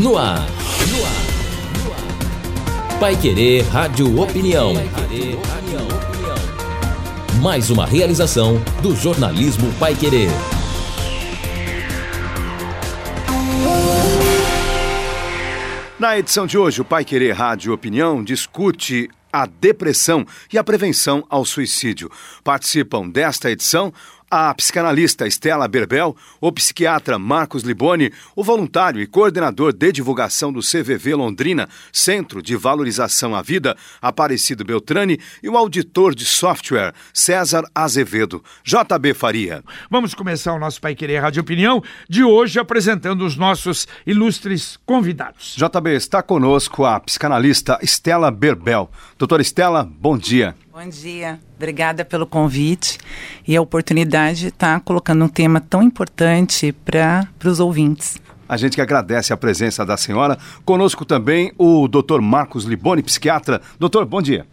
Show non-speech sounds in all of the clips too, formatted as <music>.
No ar. No ar. Pai Querer Rádio Opinião. Mais uma realização do jornalismo Pai Querer. Na edição de hoje, o Pai Querer Rádio Opinião discute a depressão e a prevenção ao suicídio. Participam desta edição a psicanalista Estela Berbel, o psiquiatra Marcos Liboni, o voluntário e coordenador de divulgação do CVV Londrina, Centro de Valorização à Vida, Aparecido Beltrani, e o auditor de software, César Azevedo. JB Faria. Vamos começar o nosso Pai Querer Rádio Opinião de hoje apresentando os nossos ilustres convidados. JB, está conosco a psicanalista Estela Berbel. Doutora Estela, bom dia. Bom dia, obrigada pelo convite e a oportunidade de estar colocando um tema tão importante para os ouvintes. A gente que agradece a presença da senhora. Conosco também o Dr. Marcos Liboni, psiquiatra. Doutor, bom dia.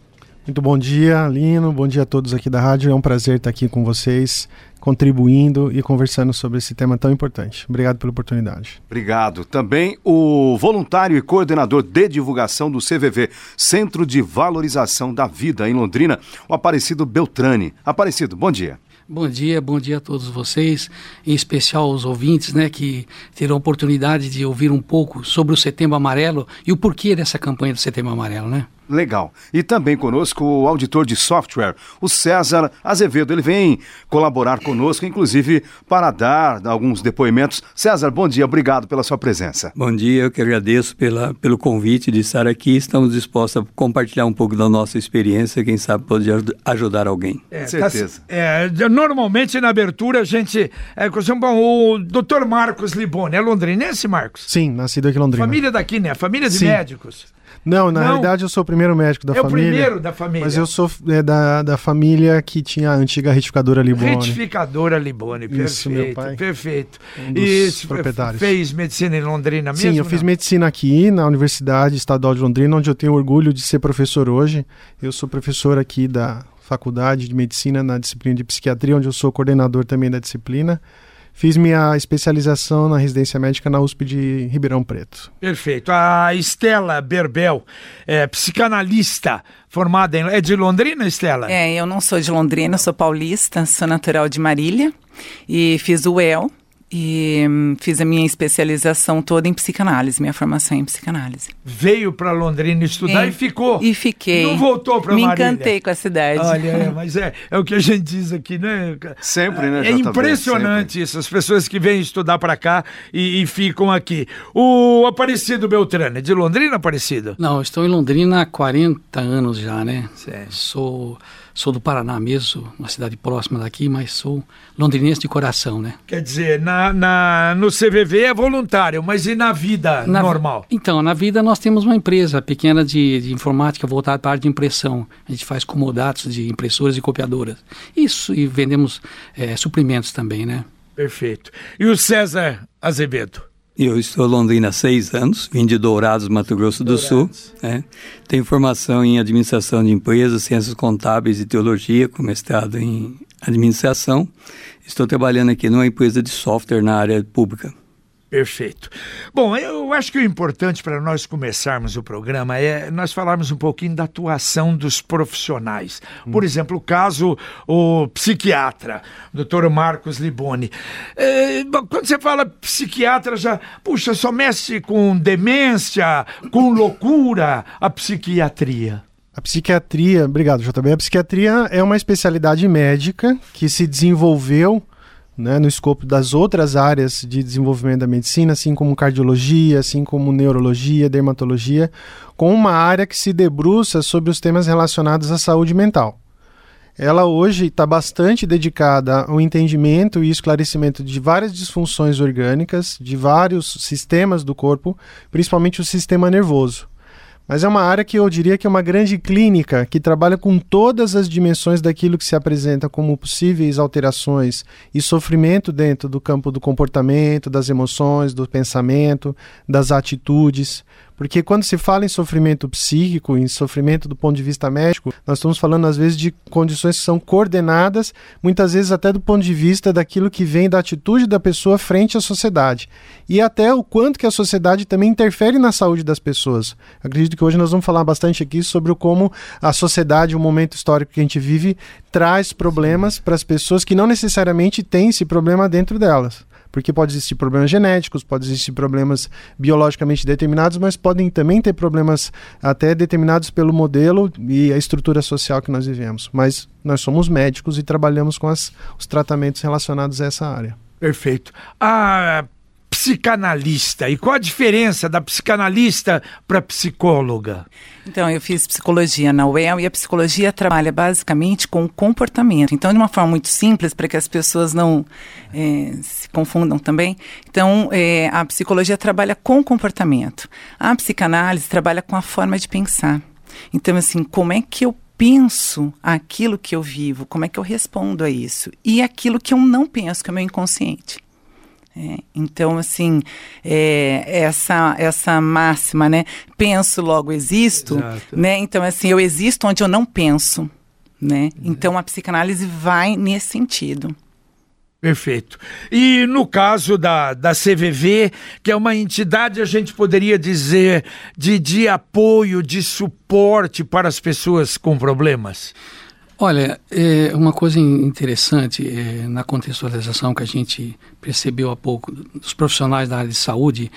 Muito bom dia, Lino. Bom dia a todos aqui da rádio. É um prazer estar aqui com vocês contribuindo e conversando sobre esse tema tão importante. Obrigado pela oportunidade. Obrigado. Também o voluntário e coordenador de divulgação do CVV, Centro de Valorização da Vida em Londrina, o Aparecido Beltrani. Aparecido, bom dia. Bom dia, bom dia a todos vocês, em especial os ouvintes, né, que terão a oportunidade de ouvir um pouco sobre o Setembro Amarelo e o porquê dessa campanha do Setembro Amarelo, né? Legal. E também conosco o auditor de software, o César Azevedo. Ele vem colaborar conosco, inclusive para dar alguns depoimentos. César, bom dia, obrigado pela sua presença. Bom dia, eu que agradeço pela, pelo convite de estar aqui. Estamos dispostos a compartilhar um pouco da nossa experiência, quem sabe pode ajudar alguém. É, certeza. Tá, é, normalmente na abertura a gente. É, bom, o doutor Marcos Liboni, é londrinense, Marcos? Sim, nascido aqui em Londrina. Família daqui, né? Família de Sim. médicos. Não, na Não. realidade eu sou o primeiro médico da é família. É o primeiro da família. Mas eu sou é, da, da família que tinha a antiga retificadora Libone. Retificadora Libone, perfeito. Isso, meu pai. Perfeito. Um dos e proprietários. fez medicina em Londrina mesmo? Sim, eu fiz medicina aqui na Universidade Estadual de Londrina, onde eu tenho orgulho de ser professor hoje. Eu sou professor aqui da Faculdade de Medicina na disciplina de Psiquiatria, onde eu sou coordenador também da disciplina. Fiz minha especialização na residência médica na USP de Ribeirão Preto. Perfeito. A Estela Berbel, é, psicanalista, formada em. É de Londrina, Estela? É, eu não sou de Londrina, sou paulista, sou natural de Marília e fiz o EL, e hum, fiz a minha especialização toda em psicanálise, minha formação em psicanálise. Veio para Londrina estudar e, e, ficou. E fiquei. Não voltou para Marília. Me encantei com a cidade. Olha, é, mas é, é o que a gente diz aqui, né? Sempre, né? É impressionante sempre. isso, as pessoas que vêm estudar para cá e, e, ficam aqui. O Aparecido Beltrano, é de Londrina, Aparecido? Não, estou em Londrina há 40 anos já, né? Certo. Sou sou do Paraná mesmo, uma cidade próxima daqui, mas sou londrinense de coração, né? Quer dizer, na, na, no CVV é voluntário, mas e na vida na, normal? Então, na vida nós temos uma empresa pequena de, de informática voltada para a área de impressão. A gente faz comodatos de impressoras e copiadoras. Isso, e vendemos é, suprimentos também, né? Perfeito. E o César Azevedo? Eu estou em Londrina há seis anos, vim de Dourados, Mato Grosso do Dourados. Sul. É. Tenho formação em administração de empresas, ciências contábeis e teologia, com mestrado em administração. Estou trabalhando aqui numa empresa de software na área pública. Perfeito. Bom, eu acho que o importante para nós começarmos o programa é nós falarmos um pouquinho da atuação dos profissionais. Por exemplo, o caso o psiquiatra, doutor Marcos Liboni. É, quando você fala psiquiatra, já, puxa, só mexe com demência, com loucura, a psiquiatria. A psiquiatria, obrigado, JB. A psiquiatria é uma especialidade médica que se desenvolveu né, no escopo das outras áreas de desenvolvimento da medicina, assim como cardiologia, assim como neurologia, dermatologia, com uma área que se debruça sobre os temas relacionados à saúde mental. Ela hoje está bastante dedicada ao entendimento e esclarecimento de várias disfunções orgânicas, de vários sistemas do corpo, principalmente o sistema nervoso. Mas é uma área que eu diria que é uma grande clínica que trabalha com todas as dimensões daquilo que se apresenta como possíveis alterações e sofrimento dentro do campo do comportamento, das emoções, do pensamento, das atitudes. Porque quando se fala em sofrimento psíquico, em sofrimento do ponto de vista médico, nós estamos falando às vezes de condições que são coordenadas, muitas vezes até do ponto de vista daquilo que vem da atitude da pessoa frente à sociedade. E até o quanto que a sociedade também interfere na saúde das pessoas. Acredito que hoje nós vamos falar bastante aqui sobre como a sociedade, o momento histórico que a gente vive, traz problemas para as pessoas que não necessariamente têm esse problema dentro delas porque pode existir problemas genéticos, pode existir problemas biologicamente determinados, mas podem também ter problemas até determinados pelo modelo e a estrutura social que nós vivemos. Mas nós somos médicos e trabalhamos com as, os tratamentos relacionados a essa área. Perfeito. A psicanalista. E qual a diferença da psicanalista para psicóloga? Então, eu fiz psicologia na UEL e a psicologia trabalha basicamente com o comportamento. Então, de uma forma muito simples, para que as pessoas não é, se confundam também. Então, é, a psicologia trabalha com o comportamento. A psicanálise trabalha com a forma de pensar. Então, assim, como é que eu penso aquilo que eu vivo? Como é que eu respondo a isso? E aquilo que eu não penso, que é o meu inconsciente. É, então, assim, é, essa, essa máxima, né? Penso, logo existo, Exato. né? Então, assim, eu existo onde eu não penso, né? É. Então, a psicanálise vai nesse sentido. Perfeito. E no caso da, da CVV, que é uma entidade, a gente poderia dizer, de, de apoio, de suporte para as pessoas com problemas? Olha, é uma coisa interessante é, na contextualização que a gente percebeu há pouco dos profissionais da área de saúde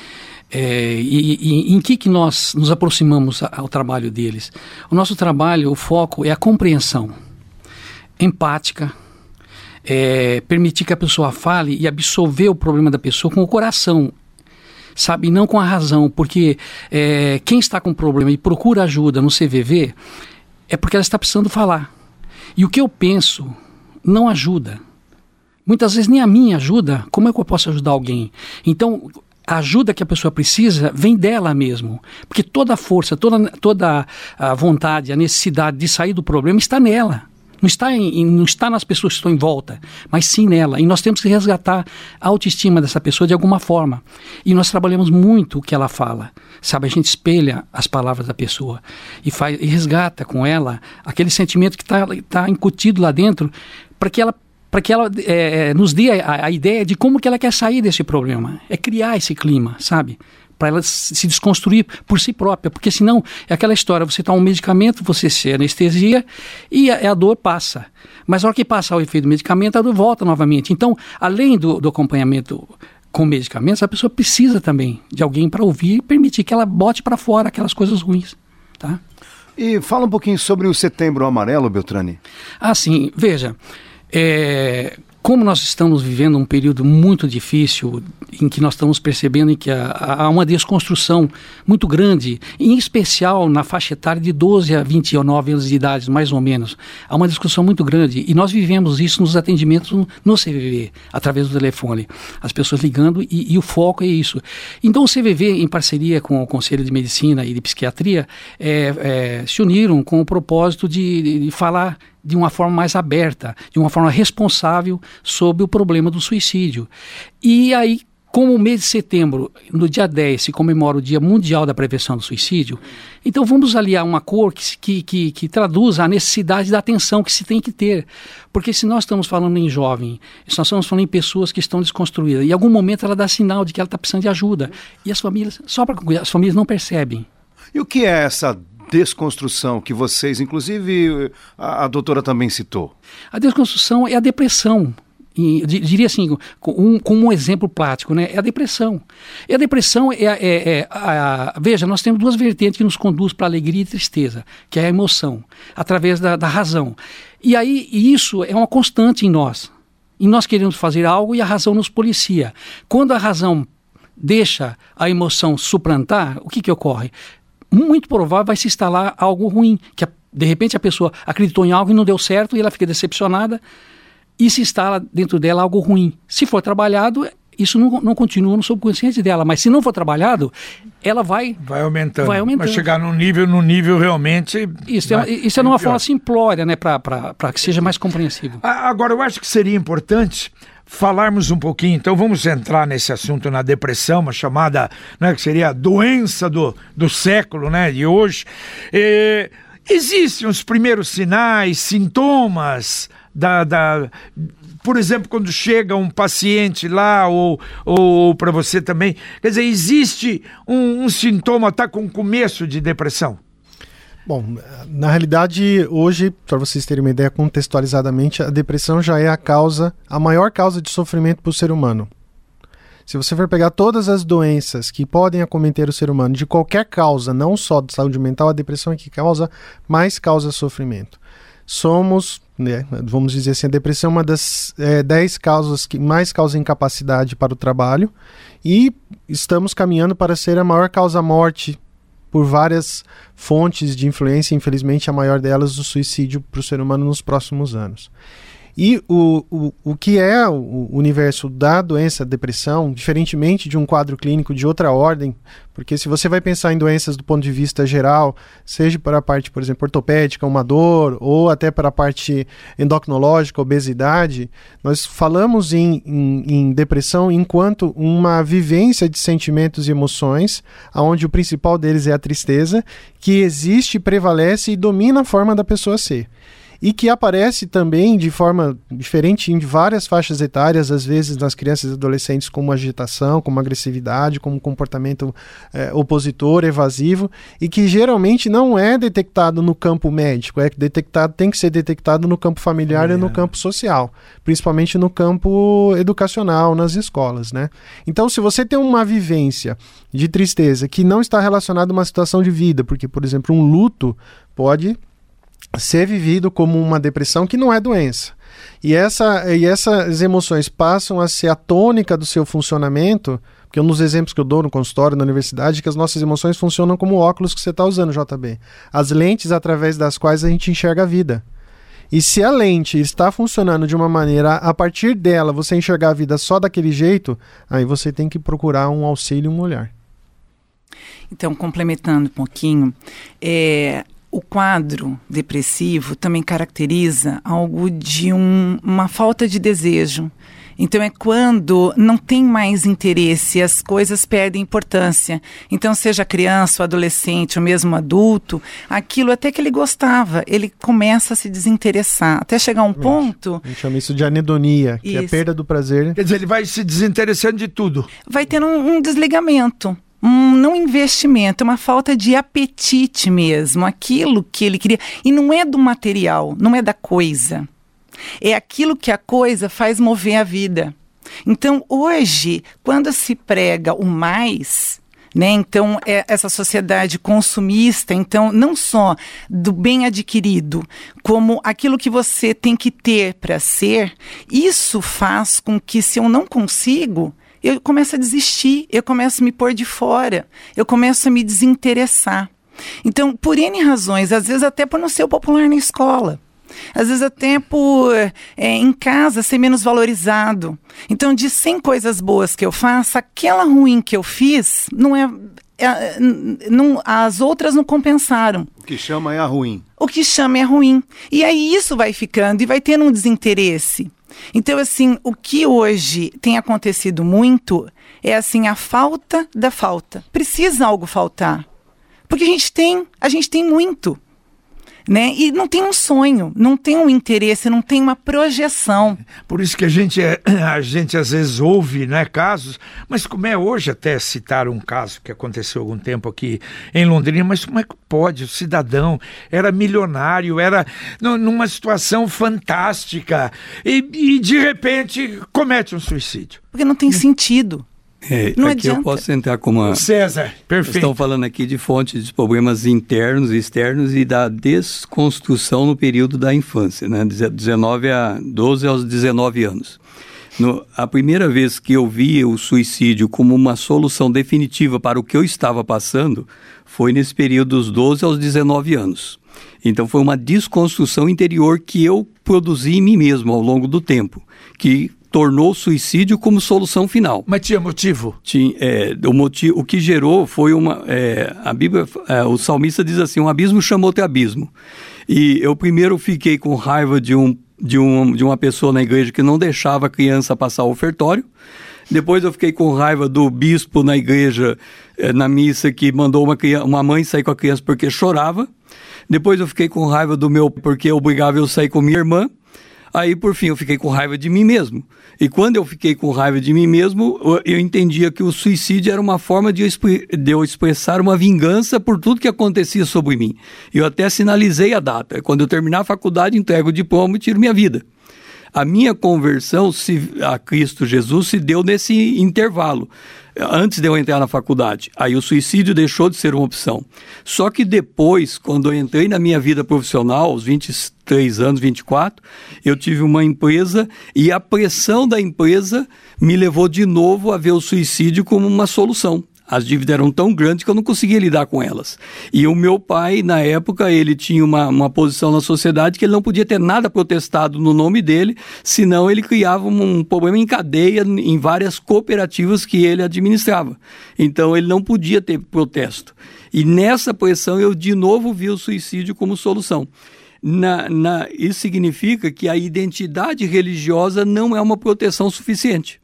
é, e, e, em que, que nós nos aproximamos ao trabalho deles. O nosso trabalho, o foco é a compreensão empática, é, permitir que a pessoa fale e absolver o problema da pessoa com o coração sabe? E não com a razão, porque é, quem está com problema e procura ajuda no CVV é porque ela está precisando falar. E o que eu penso não ajuda. Muitas vezes nem a minha ajuda. Como é que eu posso ajudar alguém? Então, a ajuda que a pessoa precisa vem dela mesmo. Porque toda a força, toda, toda a vontade, a necessidade de sair do problema está nela. Não está, em, não está nas pessoas que estão em volta, mas sim nela. E nós temos que resgatar a autoestima dessa pessoa de alguma forma. E nós trabalhamos muito o que ela fala. Sabe, a gente espelha as palavras da pessoa e, faz, e resgata com ela aquele sentimento que está tá incutido lá dentro para que ela para que ela é, é, nos dê a, a, ideia de como que ela quer sair desse problema. É criar esse clima, sabe? Para ela se desconstruir por si própria, porque senão é aquela história, você toma um medicamento, você se anestesia e a, a dor passa. Mas na hora que passar o efeito do medicamento, a dor volta novamente. Então, além do, do acompanhamento com medicamentos, a pessoa precisa também de alguém para ouvir e permitir que ela bote para fora aquelas coisas ruins, tá? E fala um pouquinho sobre o Setembro Amarelo, Beltrani. Ah, sim. Veja, é, como nós estamos vivendo um período muito difícil, em que nós estamos percebendo que há, uma desconstrução muito grande, em especial na faixa etária de 12 a 29 anos de idade, mais ou menos, há uma discussão muito grande e nós vivemos isso nos atendimentos no CVV, através do telefone, as pessoas ligando e, e o foco é isso. Então o CVV, em parceria com o Conselho de Medicina e de Psiquiatria, é, é, se uniram com o propósito de, de, de falar de uma forma mais aberta, de uma forma responsável sobre o problema do suicídio. E aí, como o mês de setembro, no dia 10, se comemora o Dia Mundial da Prevenção do Suicídio, então vamos aliar uma cor que, que, que, que a necessidade da atenção que se tem que ter. Porque se nós estamos falando em jovem, se nós estamos falando em pessoas que estão desconstruídas, em algum momento ela dá sinal de que ela está precisando de ajuda. E as famílias, só para concluir, as famílias não percebem. E o que é essa desconstrução que vocês, inclusive a, a doutora também citou? A desconstrução é a depressão. Diria assim, um, um, exemplo prático, né? É a depressão. E a depressão é, é, é a, a, veja, nós temos duas vertentes que nos conduzem para alegria e tristeza, que é a emoção, através da, da razão. E aí isso é uma constante em nós. E nós queremos fazer algo e a razão nos policia. Quando a razão deixa a emoção suplantar, o que, que ocorre? Muito provável vai se instalar algo ruim, que de repente a pessoa acreditou em algo e não deu certo e ela fica decepcionada e se instala dentro dela algo ruim. Se for trabalhado, isso não, não continua no subconsciente dela, mas se não for trabalhado, ela vai vai aumentando, vai, aumentando. vai chegar num nível, num nível realmente isso é, isso é numa forma simplória, né, para que seja mais compreensível. Agora eu acho que seria importante falarmos um pouquinho, então vamos entrar nesse assunto na depressão, uma chamada, né, que seria a doença do, do século, né, de hoje. É, existem os primeiros sinais, sintomas da, da por exemplo, quando chega um paciente lá, ou, ou para você também, quer dizer, existe um, um sintoma, está com começo de depressão? Bom, na realidade, hoje, para vocês terem uma ideia contextualizadamente, a depressão já é a causa, a maior causa de sofrimento para o ser humano. Se você for pegar todas as doenças que podem acometer o ser humano, de qualquer causa, não só de saúde mental, a depressão é que causa mais causa sofrimento. Somos, né, vamos dizer assim, a depressão é uma das é, dez causas que mais causa incapacidade para o trabalho e estamos caminhando para ser a maior causa morte por várias fontes de influência, infelizmente a maior delas o suicídio para o ser humano nos próximos anos. E o, o, o que é o universo da doença, depressão, diferentemente de um quadro clínico de outra ordem, porque se você vai pensar em doenças do ponto de vista geral, seja para a parte, por exemplo, ortopédica, uma dor, ou até para a parte endocrinológica, obesidade, nós falamos em, em, em depressão enquanto uma vivência de sentimentos e emoções, onde o principal deles é a tristeza, que existe, prevalece e domina a forma da pessoa ser e que aparece também de forma diferente em várias faixas etárias, às vezes nas crianças e adolescentes, como agitação, como agressividade, como comportamento é, opositor, evasivo, e que geralmente não é detectado no campo médico, é detectado, tem que ser detectado no campo familiar é. e no campo social, principalmente no campo educacional, nas escolas, né? Então, se você tem uma vivência de tristeza que não está relacionada a uma situação de vida, porque, por exemplo, um luto pode ser vivido como uma depressão que não é doença. E, essa, e essas emoções passam a ser a tônica do seu funcionamento, porque um dos exemplos que eu dou no consultório, na universidade, é que as nossas emoções funcionam como óculos que você está usando, JB. As lentes através das quais a gente enxerga a vida. E se a lente está funcionando de uma maneira, a partir dela você enxergar a vida só daquele jeito, aí você tem que procurar um auxílio, um olhar. Então, complementando um pouquinho, é, o quadro depressivo também caracteriza algo de um, uma falta de desejo. Então é quando não tem mais interesse, as coisas perdem importância. Então, seja criança, ou adolescente, ou mesmo adulto, aquilo até que ele gostava, ele começa a se desinteressar. Até chegar um ponto. A gente chama isso de anedonia, que isso. é a perda do prazer. Quer dizer, ele vai se desinteressando de tudo. Vai tendo um, um desligamento um não investimento, é uma falta de apetite mesmo, aquilo que ele queria. E não é do material, não é da coisa. É aquilo que a coisa faz mover a vida. Então, hoje, quando se prega o mais, né? Então, é essa sociedade consumista, então, não só do bem adquirido, como aquilo que você tem que ter para ser, isso faz com que, se eu não consigo, eu começo a desistir, eu começo a me pôr de fora, eu começo a me desinteressar. Então, por N razões, às vezes até por não ser popular na escola. Às vezes até por é, em casa ser menos valorizado. Então, de 100 coisas boas que eu faço, aquela ruim que eu fiz não é, é, não, as outras não compensaram. O que chama é a ruim. O que chama é ruim. E aí isso vai ficando e vai tendo um desinteresse. Então, assim, o que hoje tem acontecido muito é assim a falta da falta. Precisa algo faltar. Porque a gente tem, a gente tem muito né? E não tem um sonho, não tem um interesse, não tem uma projeção. Por isso que a gente, é, <clears throat> a gente às vezes ouve né, casos, mas como é hoje até citar um caso que aconteceu algum tempo aqui em Londrina, mas como é que pode? O cidadão era milionário, era numa situação fantástica e, e de repente comete um suicídio. Porque não tem sentido. É, não aqui adianta. eu posso entrar com uma. César, perfeito. Estão falando aqui de fontes de problemas internos e externos e da desconstrução no período da infância, né? 19 a 12 aos 19 anos. No, a primeira vez que eu vi o suicídio como uma solução definitiva para o que eu estava passando foi nesse período dos 12 aos 19 anos. Então foi uma desconstrução interior que eu produzi em mim mesmo ao longo do tempo, que tornou o suicídio como solução final. Mas tinha motivo? Tinha, é, o, motivo, o que gerou foi uma. É, a Bíblia, é, o salmista diz assim: um abismo chamou outro abismo. E eu primeiro fiquei com raiva de um de, um, de uma pessoa na igreja que não deixava a criança passar o ofertório. Depois eu fiquei com raiva do bispo na igreja, eh, na missa, que mandou uma, criança, uma mãe sair com a criança porque chorava. Depois eu fiquei com raiva do meu, porque obrigava eu sair com minha irmã. Aí, por fim, eu fiquei com raiva de mim mesmo. E quando eu fiquei com raiva de mim mesmo, eu entendia que o suicídio era uma forma de eu, expressar uma vingança por tudo que acontecia sobre mim. Eu até sinalizei a data. Quando eu terminar a faculdade, entrego o diploma e tiro minha vida. A minha conversão a Cristo Jesus se deu nesse intervalo antes de eu entrar na faculdade. Aí o suicídio deixou de ser uma opção. Só que depois, quando eu entrei na minha vida profissional, aos 23 anos, 24, eu tive uma empresa e a pressão da empresa me levou de novo a ver o suicídio como uma solução. As dívidas eram tão grandes que eu não conseguia lidar com elas. E o meu pai, na época, ele tinha uma, uma posição na sociedade que ele não podia ter nada protestado no nome dele, senão ele criava um, um problema em cadeia em várias cooperativas que ele administrava. Então ele não podia ter protesto. E nessa pressão eu de novo vi o suicídio como solução. Na, na, isso significa que a identidade religiosa não é uma proteção suficiente.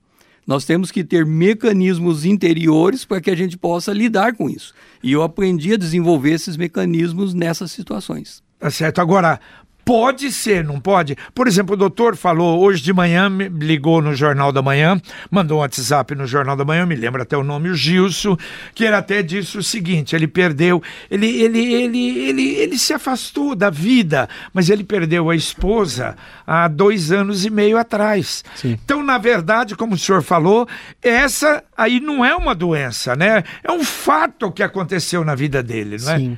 Nós temos que ter mecanismos interiores para que a gente possa lidar com isso. E eu aprendi a desenvolver esses mecanismos nessas situações. Tá certo. Agora, Pode ser, não pode? Por exemplo, o doutor falou hoje de manhã, me ligou no Jornal da Manhã, mandou um WhatsApp no Jornal da Manhã, me lembra até o nome, o Gilson, que ele até disse o seguinte: ele perdeu, ele, ele, ele, ele, ele se afastou da vida, mas ele perdeu a esposa há dois anos e meio atrás. Sim. Então, na verdade, como o senhor falou, essa aí não é uma doença, né? É um fato que aconteceu na vida dele, não é?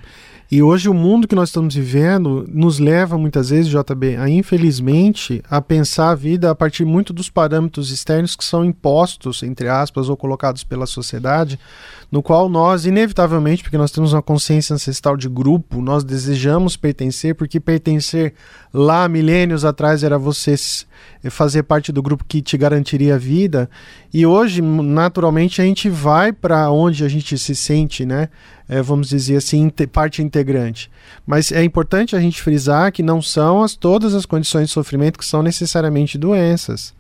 E hoje o mundo que nós estamos vivendo nos leva muitas vezes, JB, a infelizmente a pensar a vida a partir muito dos parâmetros externos que são impostos, entre aspas, ou colocados pela sociedade, no qual nós, inevitavelmente, porque nós temos uma consciência ancestral de grupo, nós desejamos pertencer, porque pertencer lá milênios atrás era você fazer parte do grupo que te garantiria a vida, e hoje, naturalmente, a gente vai para onde a gente se sente, né? É, vamos dizer assim, parte integrante. Mas é importante a gente frisar que não são as, todas as condições de sofrimento que são necessariamente doenças.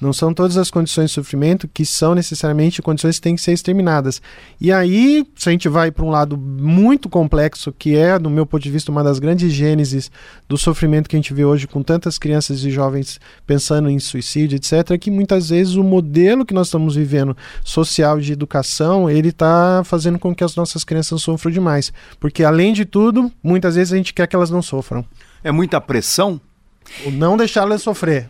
Não são todas as condições de sofrimento que são necessariamente condições que têm que ser exterminadas. E aí, se a gente vai para um lado muito complexo, que é, no meu ponto de vista, uma das grandes gênesis do sofrimento que a gente vê hoje com tantas crianças e jovens pensando em suicídio, etc., é que muitas vezes o modelo que nós estamos vivendo social de educação, ele está fazendo com que as nossas crianças sofram demais. Porque, além de tudo, muitas vezes a gente quer que elas não sofram. É muita pressão? Ou não deixar elas sofrer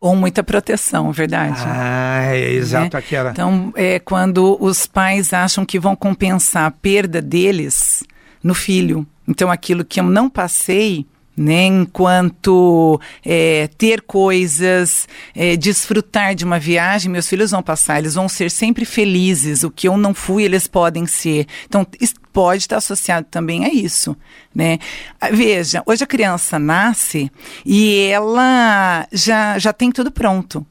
ou muita proteção, verdade. Ah, é exato né? aquela. Então, é quando os pais acham que vão compensar a perda deles no filho. Então, aquilo que eu não passei, né, enquanto é, ter coisas, é, desfrutar de uma viagem, meus filhos vão passar, eles vão ser sempre felizes. O que eu não fui, eles podem ser. Então, pode estar associado também a isso, né? Ah, veja, hoje a criança nasce e ela já, já tem tudo pronto.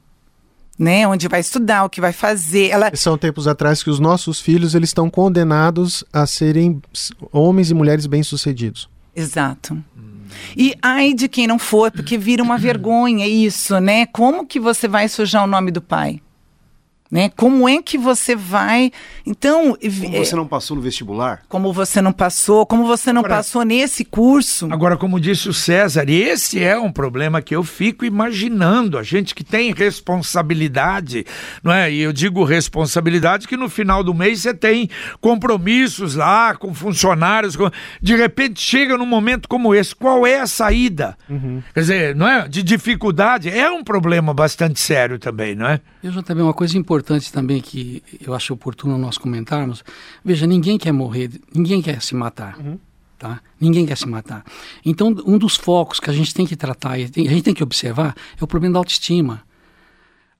Né, onde vai estudar, o que vai fazer. Ela... São tempos atrás que os nossos filhos eles estão condenados a serem homens e mulheres bem-sucedidos. Exato. E ai de quem não for, porque vira uma <clears throat> vergonha isso, né? Como que você vai sujar o nome do pai? Né? Como é que você vai. Então. Como você não passou no vestibular? Como você não passou, como você não agora, passou nesse curso. Agora, como disse o César, esse é um problema que eu fico imaginando. A gente que tem responsabilidade, não é? E eu digo responsabilidade que no final do mês você tem compromissos lá com funcionários. Com... De repente chega num momento como esse. Qual é a saída? Uhum. Quer dizer, não é? De dificuldade. É um problema bastante sério também, não é? Eu já também uma coisa importante importante também que eu acho oportuno nós comentarmos. Veja, ninguém quer morrer, ninguém quer se matar. Uhum. Tá? Ninguém quer se matar. Então, um dos focos que a gente tem que tratar e a gente tem que observar é o problema da autoestima.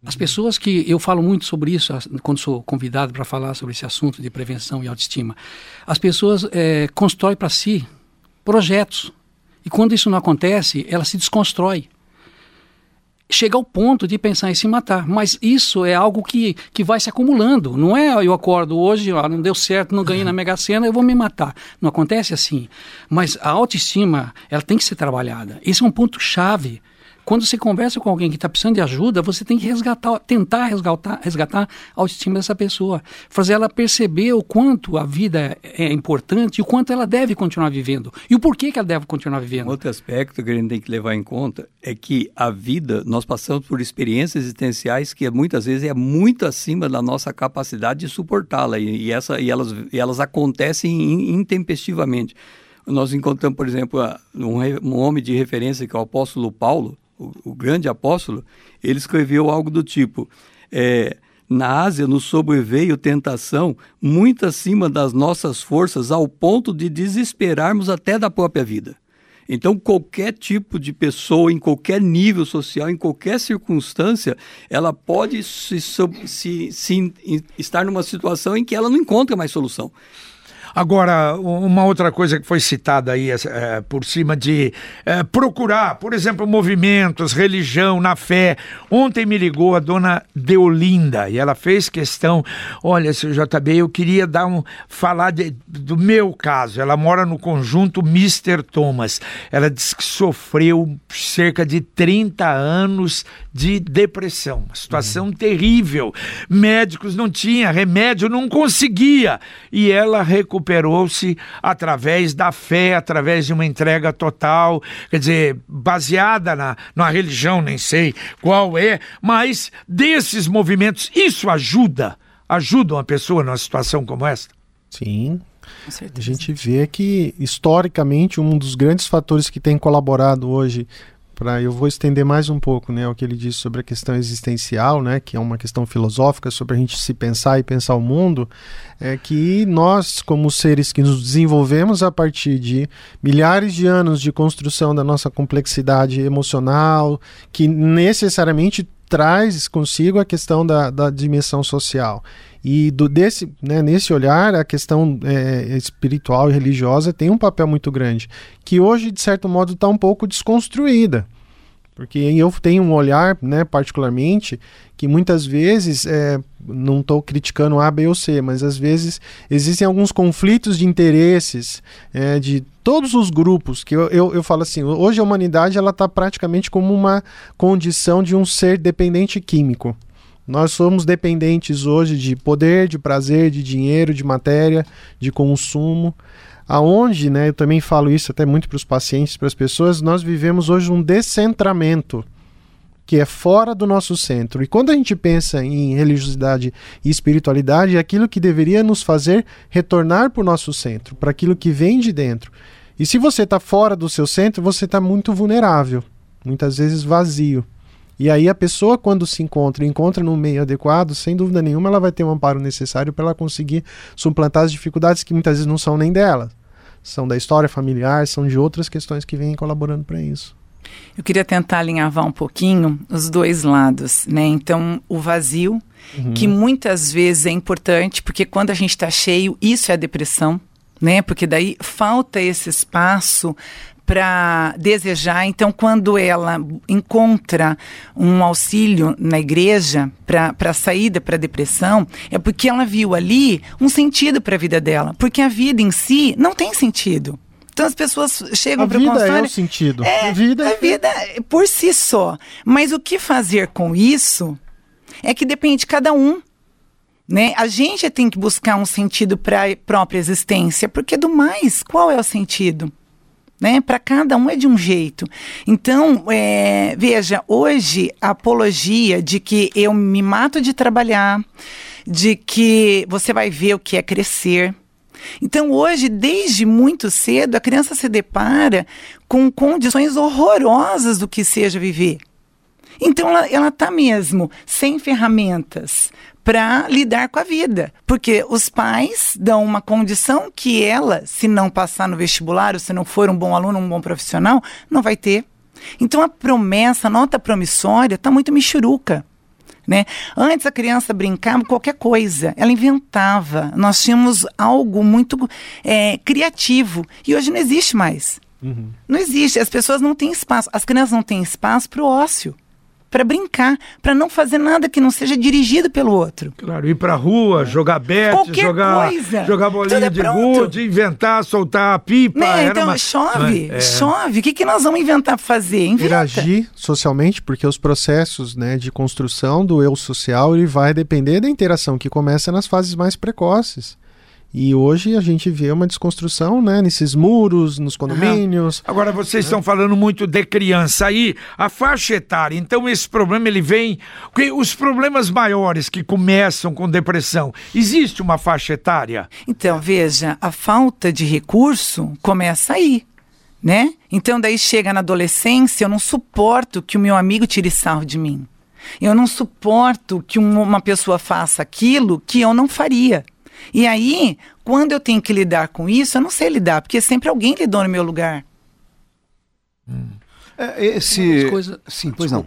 As uhum. pessoas que eu falo muito sobre isso quando sou convidado para falar sobre esse assunto de prevenção e autoestima, as pessoas é, constroem para si projetos e quando isso não acontece, ela se desconstrói chega ao ponto de pensar em se matar. Mas isso é algo que, que vai se acumulando. Não é eu acordo hoje, ó, não deu certo, não ganhei na Mega Sena, eu vou me matar. Não acontece assim. Mas a autoestima, ela tem que ser trabalhada. Esse é um ponto chave Quando você conversa com alguém que está precisando de ajuda, você tem que resgatar, tentar resgatar, resgatar a autoestima dessa pessoa, fazer ela perceber o quanto a vida é importante e o quanto ela deve continuar vivendo e o porquê que ela deve continuar vivendo. Outro aspecto que a gente tem que levar em conta é que a vida, nós passamos por experiências existenciais que muitas vezes é muito acima da nossa capacidade de suportá-la e, e, essa, e, elas, e elas acontecem intempestivamente. Nós encontramos, por exemplo, um, um homem de referência que é o apóstolo Paulo, o, o grande apóstolo, ele escreveu algo do tipo: é, na Ásia nos sobreveio tentação muito acima das nossas forças, ao ponto de desesperarmos até da própria vida. Então, qualquer tipo de pessoa, em qualquer nível social, em qualquer circunstância, ela pode se, se, se, estar numa situação em que ela não encontra mais solução. Agora, uma outra coisa que foi citada aí é, por cima de é, procurar, por exemplo, movimentos, religião, na fé. Ontem me ligou a dona Deolinda e ela fez questão, olha, seu JB, eu queria dar um falar de, do meu caso. Ela mora no conjunto Mr. Thomas. Ela disse que sofreu cerca de 30 anos de depressão, uma situação uhum. terrível. Médicos não tinha remédio, não conseguia. E ela recuperou recuperou-se através da fé, através de uma entrega total, quer dizer, baseada na, na religião, nem sei qual é, mas desses movimentos, isso ajuda, ajuda uma pessoa numa situação como esta? Sim, a gente vê que, historicamente, um dos grandes fatores que tem colaborado hoje para eu vou estender mais um pouco, né, o que ele disse sobre a questão existencial, né, que é uma questão filosófica sobre a gente se pensar e pensar o mundo, é que nós, como seres que nos desenvolvemos a partir de milhares de anos de construção da nossa complexidade emocional, que necessariamente traz consigo a questão da, da dimensão social. E do, desse, né, nesse olhar, a questão é, espiritual e religiosa tem um papel muito grande, que hoje, de certo modo, está um pouco desconstruída. Porque eu tenho um olhar, né, particularmente, que muitas vezes, é, não estou criticando A, B ou C, mas às vezes existem alguns conflitos de interesses é, de todos os grupos, que eu, eu, eu falo assim, hoje a humanidade ela está praticamente como uma condição de um ser dependente químico. Nós somos dependentes hoje de poder, de prazer, de dinheiro, de matéria, de consumo. Aonde, né, eu também falo isso até muito para os pacientes, para as pessoas, nós vivemos hoje um descentramento que é fora do nosso centro. E quando a gente pensa em religiosidade e espiritualidade, é aquilo que deveria nos fazer retornar para o nosso centro, para aquilo que vem de dentro. E se você está fora do seu centro, você está muito vulnerável, muitas vezes vazio. E aí a pessoa, quando se encontra, encontra num meio adequado, sem dúvida nenhuma, ela vai ter um amparo necessário para ela conseguir suplantar as dificuldades que muitas vezes não são nem dela, são da história familiar, são de outras questões que vêm colaborando para isso. Eu queria tentar alinhavar um pouquinho os dois lados, né? Então, o vazio, uhum. que muitas vezes é importante, porque quando a gente está cheio, isso é a depressão, né? Porque daí falta esse espaço para desejar. Então, quando ela encontra um auxílio na igreja para a saída para a depressão, é porque ela viu ali um sentido para a vida dela. Porque a vida em si não tem sentido. Então as pessoas chegam para o consultório... A vida é o sentido. É, a vida... a vida por si só. Mas o que fazer com isso é que depende de cada um. Né? A gente tem que buscar um sentido para a própria existência, porque do mais, qual é o sentido? Né? Para cada um é de um jeito. Então, é, veja, hoje a apologia de que eu me mato de trabalhar, de que você vai ver o que é crescer. Então, hoje, desde muito cedo, a criança se depara com condições horrorosas do que seja viver. Então, ela está mesmo sem ferramentas, para lidar com a vida. Porque os pais dão uma condição que ela, se não passar no vestibular, ou se não for um bom aluno, um bom profissional, não vai ter. Então a promessa, a nota promissória, está muito michuruca. Né? Antes a criança brincava com qualquer coisa, ela inventava. Nós tínhamos algo muito é, criativo e hoje não existe mais. Uhum. Não existe. As pessoas não têm espaço, as crianças não têm espaço para o ócio. Para brincar, para não fazer nada que não seja dirigido pelo outro. Claro, ir pra rua, jogar bet, Qualquer jogar, coisa. jogar bolinha é de gude, inventar, soltar a pipa. Né? era Então uma- chove, É. chove. O que, que nós vamos inventar pra fazer? Inventa. interagir socialmente, porque os processos né, de construção do eu social ele vai depender da interação que começa nas fases mais precoces. E hoje a gente vê uma desconstrução né, nesses muros, nos condomínios. Agora vocês estão falando muito de criança aí, a faixa etária. Então esse problema ele vem, porque os problemas maiores que começam com depressão, existe uma faixa etária? Então, veja, a falta de recurso começa aí, né? Então, daí chega na adolescência, eu não suporto que o meu amigo tire sarro de mim. Eu não suporto que um- uma pessoa faça aquilo que eu não faria. E aí, quando eu tenho que lidar com isso, eu não sei lidar, porque sempre alguém lidou no meu lugar. É, esse... Uma das coisas- Sim, pois não.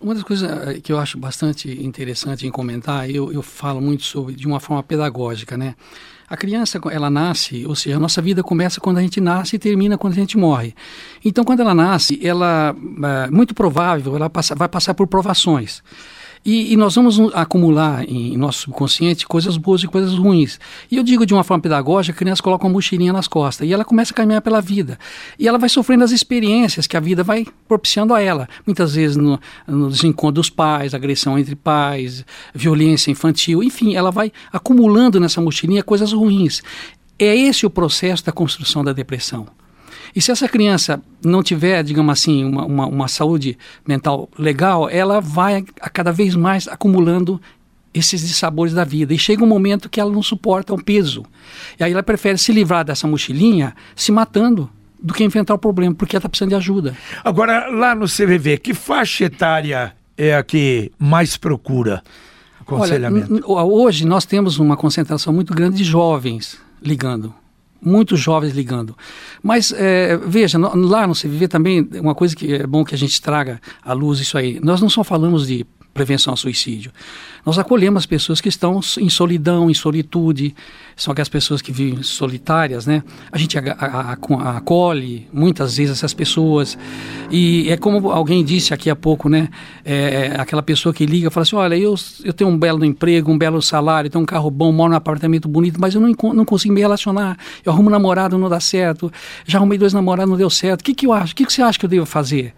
Uma das coisas eh, que eu acho bastante interessante em comentar, eu, eu falo muito sobre de uma forma pedagógica, né? A criança, ela nasce, ou seja, a nossa vida começa quando a gente nasce e termina quando a gente morre. Então, quando ela nasce, ela, é muito provável, ela passa, vai passar por provações. E, e nós vamos um, acumular em nosso subconsciente coisas boas e coisas ruins. E eu digo de uma forma pedagógica, a criança coloca uma mochilinha nas costas e ela começa a caminhar pela vida. E ela vai sofrendo as experiências que a vida vai propiciando a ela. Muitas vezes no, no desencontro dos pais, agressão entre pais, violência infantil, enfim, ela vai acumulando nessa mochilinha coisas ruins. É esse o processo da construção da depressão. E se essa criança não tiver, digamos assim, uma, uma, uma saúde mental legal, ela vai a cada vez mais acumulando esses dissabores da vida. E chega um momento que ela não suporta o peso. E aí ela prefere se livrar dessa mochilinha se matando do que enfrentar o problema, porque ela está precisando de ajuda. Agora, lá no CVV, que faixa etária é a que mais procura aconselhamento? Olha, hoje nós temos uma concentração muito grande de jovens ligando. Muitos jovens ligando. Mas, é, veja, no- lá no CVV também, uma coisa que é bom que a gente traga à luz isso aí. Nós não só falamos de prevenção ao suicídio. Nós acolhemos as pessoas que estão em solidão, em solitude, são aquelas pessoas que vivem solitárias, né? A gente acolhe muitas vezes essas pessoas e é como alguém disse aqui há pouco, né? É, é aquela pessoa que liga e fala assim, olha, eu, eu tenho um belo emprego, um belo salário, tenho um carro bom, moro num apartamento bonito, mas eu não, não consigo me relacionar. Eu arrumo um namorado, não dá certo. Já arrumei dois namorados, não deu certo. O que, que eu acho? O que, que você acha que eu devo fazer?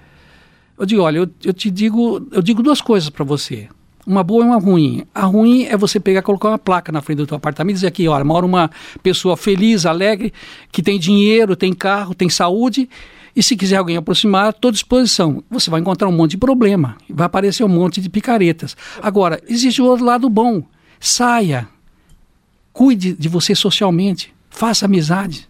Eu digo, olha, eu, eu te digo, eu digo duas coisas para você. Uma boa e uma ruim. A ruim é você pegar e colocar uma placa na frente do teu apartamento e dizer aqui, olha, mora uma pessoa feliz, alegre, que tem dinheiro, tem carro, tem saúde, e se quiser alguém aproximar, estou à disposição. Você vai encontrar um monte de problema, vai aparecer um monte de picaretas. Agora, existe o outro lado bom. Saia, cuide de você socialmente, faça amizade.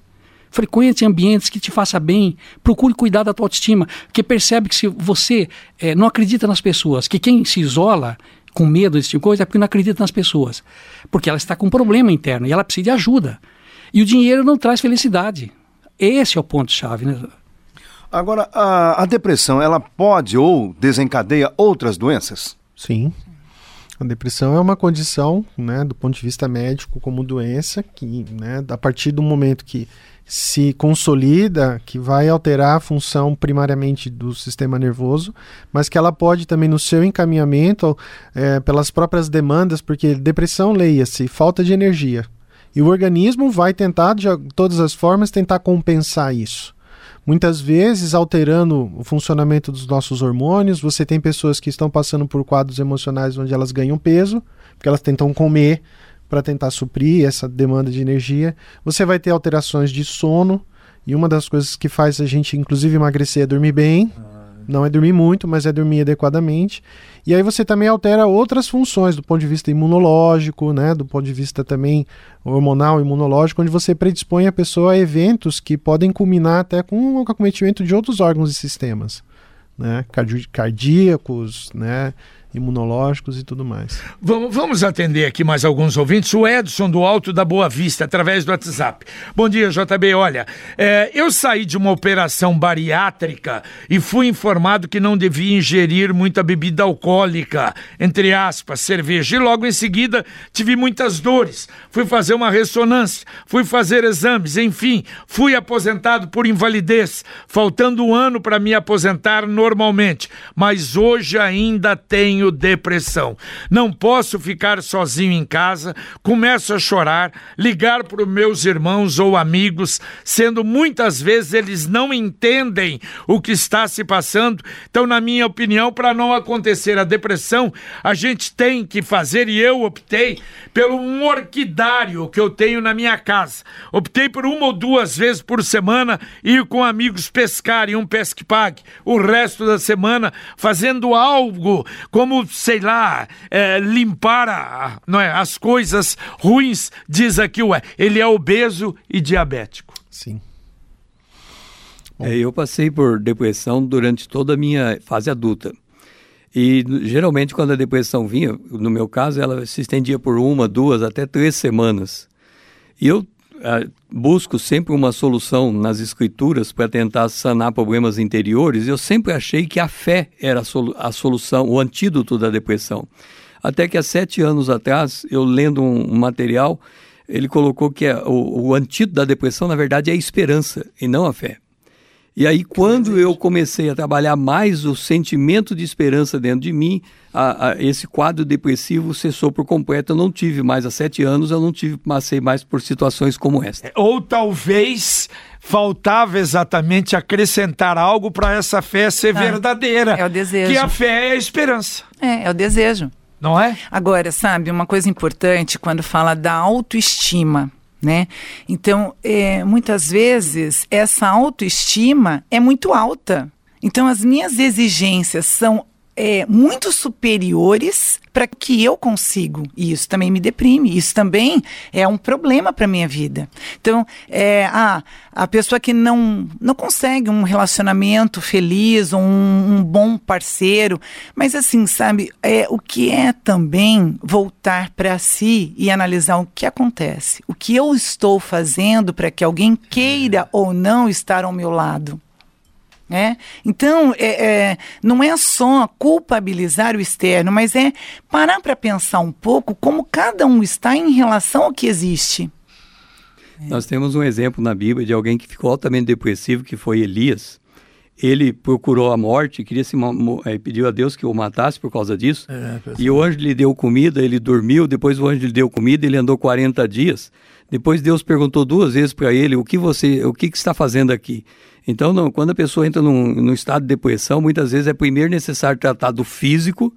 Frequente ambientes que te façam bem, procure cuidar da tua autoestima, porque percebe que se você eh, não acredita nas pessoas, que quem se isola com medo desse tipo de coisa é porque não acredita nas pessoas, porque ela está com um problema interno e ela precisa de ajuda. E o dinheiro não traz felicidade. Esse é o ponto-chave, né? Agora, a, a depressão, ela pode ou desencadeia outras doenças? Sim. A depressão é uma condição, né, do ponto de vista médico, como doença, que, né, a partir do momento que se consolida, que vai alterar a função primariamente do sistema nervoso, mas que ela pode também, no seu encaminhamento, é, pelas próprias demandas, porque depressão, leia-se, falta de energia. E o organismo vai tentar, de todas as formas, tentar compensar isso muitas vezes alterando o funcionamento dos nossos hormônios. Você tem pessoas que estão passando por quadros emocionais onde elas ganham peso, porque elas tentam comer para tentar suprir essa demanda de energia. Você vai ter alterações de sono, e uma das coisas que faz a gente, inclusive, emagrecer é dormir bem. Não é dormir muito, mas é dormir adequadamente. E aí você também altera outras funções do ponto de vista imunológico, né, do ponto de vista também hormonal, imunológico, onde você predispõe a pessoa a eventos que podem culminar até com o acometimento de outros órgãos e sistemas, né, cardíacos, né, imunológicos e tudo mais. Vamos, vamos atender aqui mais alguns ouvintes. O Edson do Alto da Boa Vista, através do WhatsApp. Bom dia, JB. Olha, é, eu saí de uma operação bariátrica e fui informado que não devia ingerir muita bebida alcoólica, entre aspas, cerveja. E logo em seguida tive muitas dores. Fui fazer uma ressonância, fui fazer exames, enfim, fui aposentado por invalidez, faltando um ano para me aposentar normalmente. Mas hoje ainda tenho tenho depressão. Não posso ficar sozinho em casa, começo a chorar, ligar para os meus irmãos ou amigos, sendo muitas vezes eles não entendem o que está se passando. Então, na minha opinião, para não acontecer a depressão, a gente tem que fazer, e eu optei pelo um orquidário que eu tenho na minha casa. Optei por uma ou duas vezes por semana ir com amigos pescar em um pesque pague, o resto da semana fazendo algo como como, sei lá, é, limpar a, não é, as coisas ruins, diz aqui, ué, ele é obeso e diabético. Sim. É, eu passei por depressão durante toda a minha fase adulta. E geralmente quando a depressão vinha, no meu caso, ela se estendia por uma, duas, até três semanas. E eu busco sempre uma solução nas escrituras para tentar sanar problemas interiores, eu sempre achei que a fé era a solução, o antídoto da depressão. Até que há sete anos atrás, eu lendo um, material, ele colocou que é, o antídoto da depressão, na verdade, é a esperança e não a fé. E aí, quando eu comecei a trabalhar mais o sentimento de esperança dentro de mim, a, a, esse quadro depressivo cessou por completo. Eu não tive mais há sete anos, eu não tive, passei mais por situações como esta. Ou talvez faltava exatamente acrescentar algo para essa fé ser ah, verdadeira. É o desejo. Que a fé é a esperança. É, é o desejo. Não é? Agora, sabe, uma coisa importante quando fala da autoestima né? Então, é, muitas vezes, essa autoestima é muito alta. Então, as minhas exigências são é, muito superiores para que eu consigo. E isso também me deprime. Isso também é um problema para minha vida. Então, é, a, a pessoa que não, não consegue um relacionamento feliz, um, um bom parceiro, mas assim, sabe, é, o que é também voltar para si e analisar o que acontece. O que eu estou fazendo para que alguém queira ou não estar ao meu lado. Né? Então, é, é, não é só culpabilizar o externo, mas é parar para pensar um pouco como cada um está em relação ao que existe. Nós temos um exemplo na Bíblia de alguém que ficou altamente depressivo, que foi Elias. Ele procurou a morte, queria se é, pediu a Deus que o matasse por causa disso. É, e o anjo lhe deu comida, ele dormiu. Depois o anjo lhe deu comida, ele andou 40 dias. Depois Deus perguntou duas vezes para ele: o que você, o que, que está fazendo aqui? Então, não, quando a pessoa entra num, num, estado de depressão, muitas vezes é primeiro necessário tratar do físico,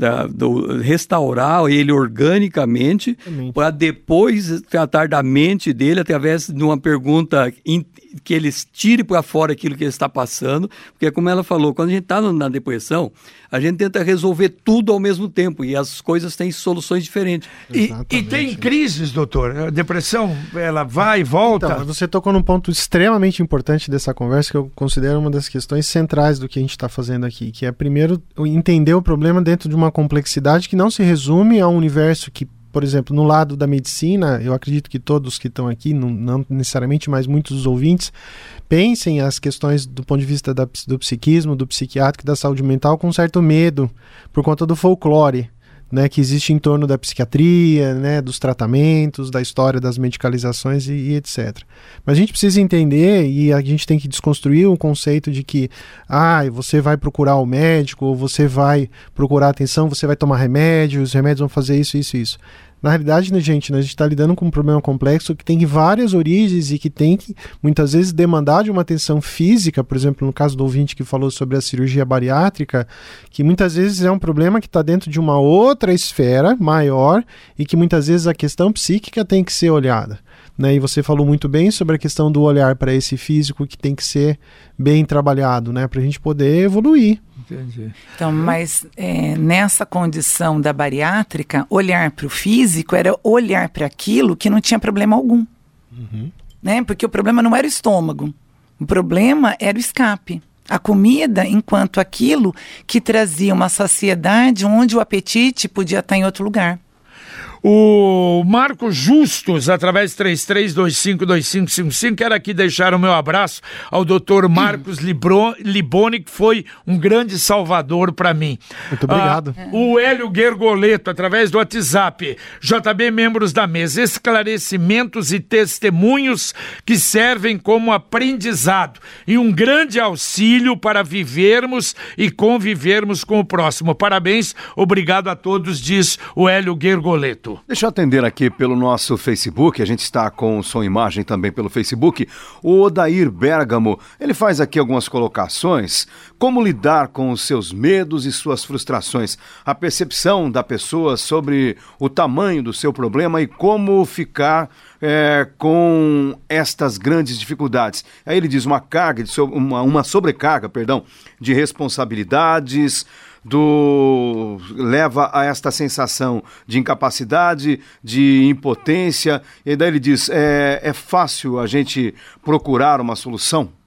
da, do, restaurar ele organicamente, para depois tratar da mente dele através de uma pergunta in, que eles tire para fora aquilo que ele está passando, porque como ela falou, quando a gente está na depressão, a gente tenta resolver tudo ao mesmo tempo e as coisas têm soluções diferentes. E, e tem crises, doutor? A depressão, ela vai e volta? Então, você tocou num ponto extremamente importante dessa conversa que eu considero uma das questões centrais do que a gente está fazendo aqui, que é primeiro entender o problema dentro de uma complexidade que não se resume a um universo que por exemplo, no lado da medicina, eu acredito que todos que estão aqui, não, não, necessariamente, mas muitos dos ouvintes, pensem as questões do ponto de vista da, do psiquismo, do psiquiátrico da saúde mental com certo medo, por conta do folclore. Né, que existe em torno da psiquiatria, né, dos tratamentos, da história das medicalizações e, e, etc. Mas a gente precisa entender e a gente tem que desconstruir o conceito de que ah, você vai procurar o médico, ou você vai procurar atenção, você vai tomar remédio, os remédios vão fazer isso, isso, isso. Na realidade, né, gente, né, a gente está lidando com um problema complexo que tem várias origens e que tem que, muitas vezes, demandar de uma atenção física, por exemplo, no caso do ouvinte que falou sobre a cirurgia bariátrica, que muitas vezes é um problema que está dentro de uma outra esfera maior e que muitas vezes a questão psíquica tem que ser olhada. Né? E você falou muito bem sobre a questão do olhar para esse físico que tem que ser bem trabalhado, né? Para a gente poder evoluir. Entendi. Então, mas é, nessa condição da bariátrica, olhar para o físico era olhar para aquilo que não tinha problema algum. Uhum. Né? Porque o problema não era o estômago, o problema era o escape. a comida enquanto aquilo que trazia uma saciedade onde o apetite podia estar em outro lugar. O Marco Justus, através de 33252555, quero aqui deixar o meu abraço ao doutor Marcos Liboni, que foi um grande salvador para mim. Muito obrigado. Ah, o Hélio Gergoleto, através do WhatsApp. JB, membros da mesa, esclarecimentos e testemunhos que servem como aprendizado e um grande auxílio para vivermos e convivermos com o próximo. Parabéns, obrigado a todos, diz o Hélio Gergoleto. Deixa eu atender aqui pelo nosso Facebook, a gente está com som e imagem também pelo Facebook. O Odair Bergamo, ele faz aqui algumas colocações. Como lidar com os seus medos e suas frustrações? A percepção da pessoa sobre o tamanho do seu problema e como ficar é, com estas grandes dificuldades. Aí ele diz uma carga, uma, uma sobrecarga, perdão, de responsabilidades, do leva a esta sensação de incapacidade, de impotência. E daí ele diz: é, é fácil a gente procurar uma solução?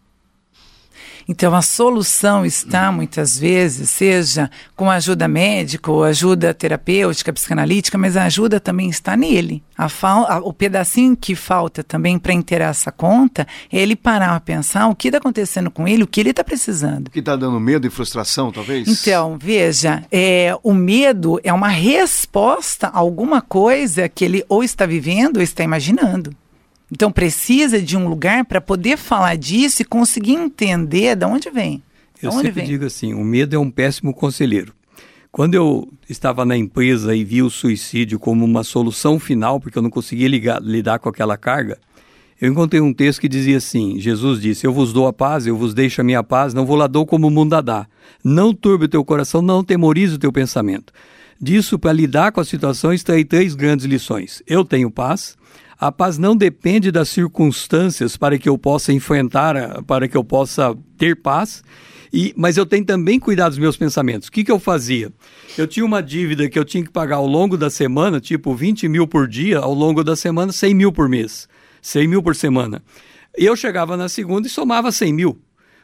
Então, a solução está, muitas vezes, seja com ajuda médica ou ajuda terapêutica, psicanalítica, mas a ajuda também está nele. A a, o pedacinho que falta também para inteirar essa conta é ele parar a pensar o que está acontecendo com ele, o que ele está precisando. O que está dando medo e frustração, talvez? Então, veja, é, o medo é uma resposta a alguma coisa que ele ou está vivendo ou está imaginando. Então precisa de um lugar para poder falar disso e conseguir entender de onde vem. Eu onde sempre vem. digo assim, o medo é um péssimo conselheiro. Quando eu estava na empresa e vi o suicídio como uma solução final, porque eu não conseguia ligar, lidar com aquela carga, eu encontrei um texto que dizia assim: Jesus disse: Eu vos dou a paz, eu vos deixo a minha paz, não vou lá dou como o mundo a dá. Não turbe o teu coração, não temorize o teu pensamento. Disso, para lidar com a situação, extraí três grandes lições. Eu tenho paz, a paz não depende das circunstâncias para que eu possa enfrentar, para que eu possa ter paz. E, mas eu tenho também cuidado dos meus pensamentos. O que, que eu fazia? Eu tinha uma dívida que eu tinha que pagar ao longo da semana, tipo 20 mil por dia, ao longo da semana, 100 mil por mês, 100 mil por semana. Eu chegava na segunda e somava 100 mil.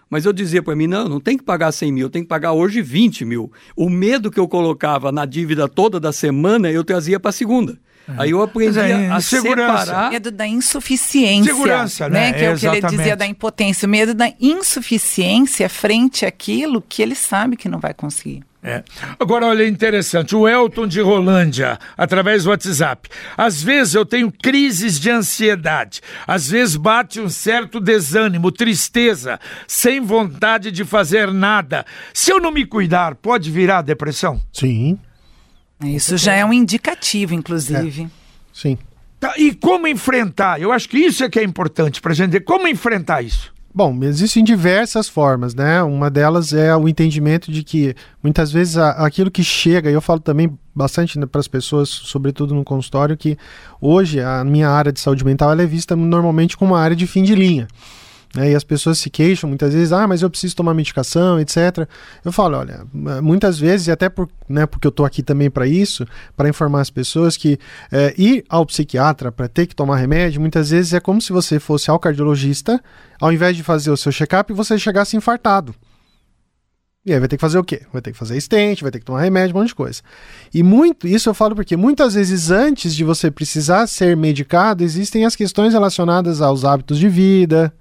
Mas eu dizia para mim, não, não tem que pagar 100 mil, tem que pagar hoje 20 mil. O medo que eu colocava na dívida toda da semana, eu trazia para a segunda. Aí eu aprendi é, a segurança. separar... Medo da insuficiência. Segurança, né? né? Que é, é o que ele dizia da impotência. O medo da insuficiência frente àquilo que ele sabe que não vai conseguir. É. Agora, olha, interessante, o Elton de Rolândia, através do WhatsApp. Às vezes eu tenho crises de ansiedade, às vezes bate um certo desânimo, tristeza, sem vontade de fazer nada. Se eu não me cuidar, pode virar depressão? Sim. Isso já é um indicativo, inclusive. É. Sim. Tá, e como enfrentar? Eu acho que isso é que é importante para a gente. Como enfrentar isso? Bom, existem diversas formas, né? Uma delas é o entendimento de que muitas vezes aquilo que chega, e eu falo também bastante né, para as pessoas, sobretudo no consultório, que hoje a minha área de saúde mental é vista normalmente como uma área de fim de linha. Né? E as pessoas se queixam muitas vezes, ah, mas eu preciso tomar medicação, etc. Eu falo, olha, muitas vezes, e até por, né, porque eu estou aqui também para isso, para informar as pessoas que é, ir ao psiquiatra para ter que tomar remédio, muitas vezes é como se você fosse ao cardiologista, ao invés de fazer o seu check-up, você chegasse infartado. E aí vai ter que fazer o quê? Vai ter que fazer stent, vai ter que tomar remédio, um monte de coisa. E muito, isso eu falo porque muitas vezes antes de você precisar ser medicado, existem as questões relacionadas aos hábitos de vida,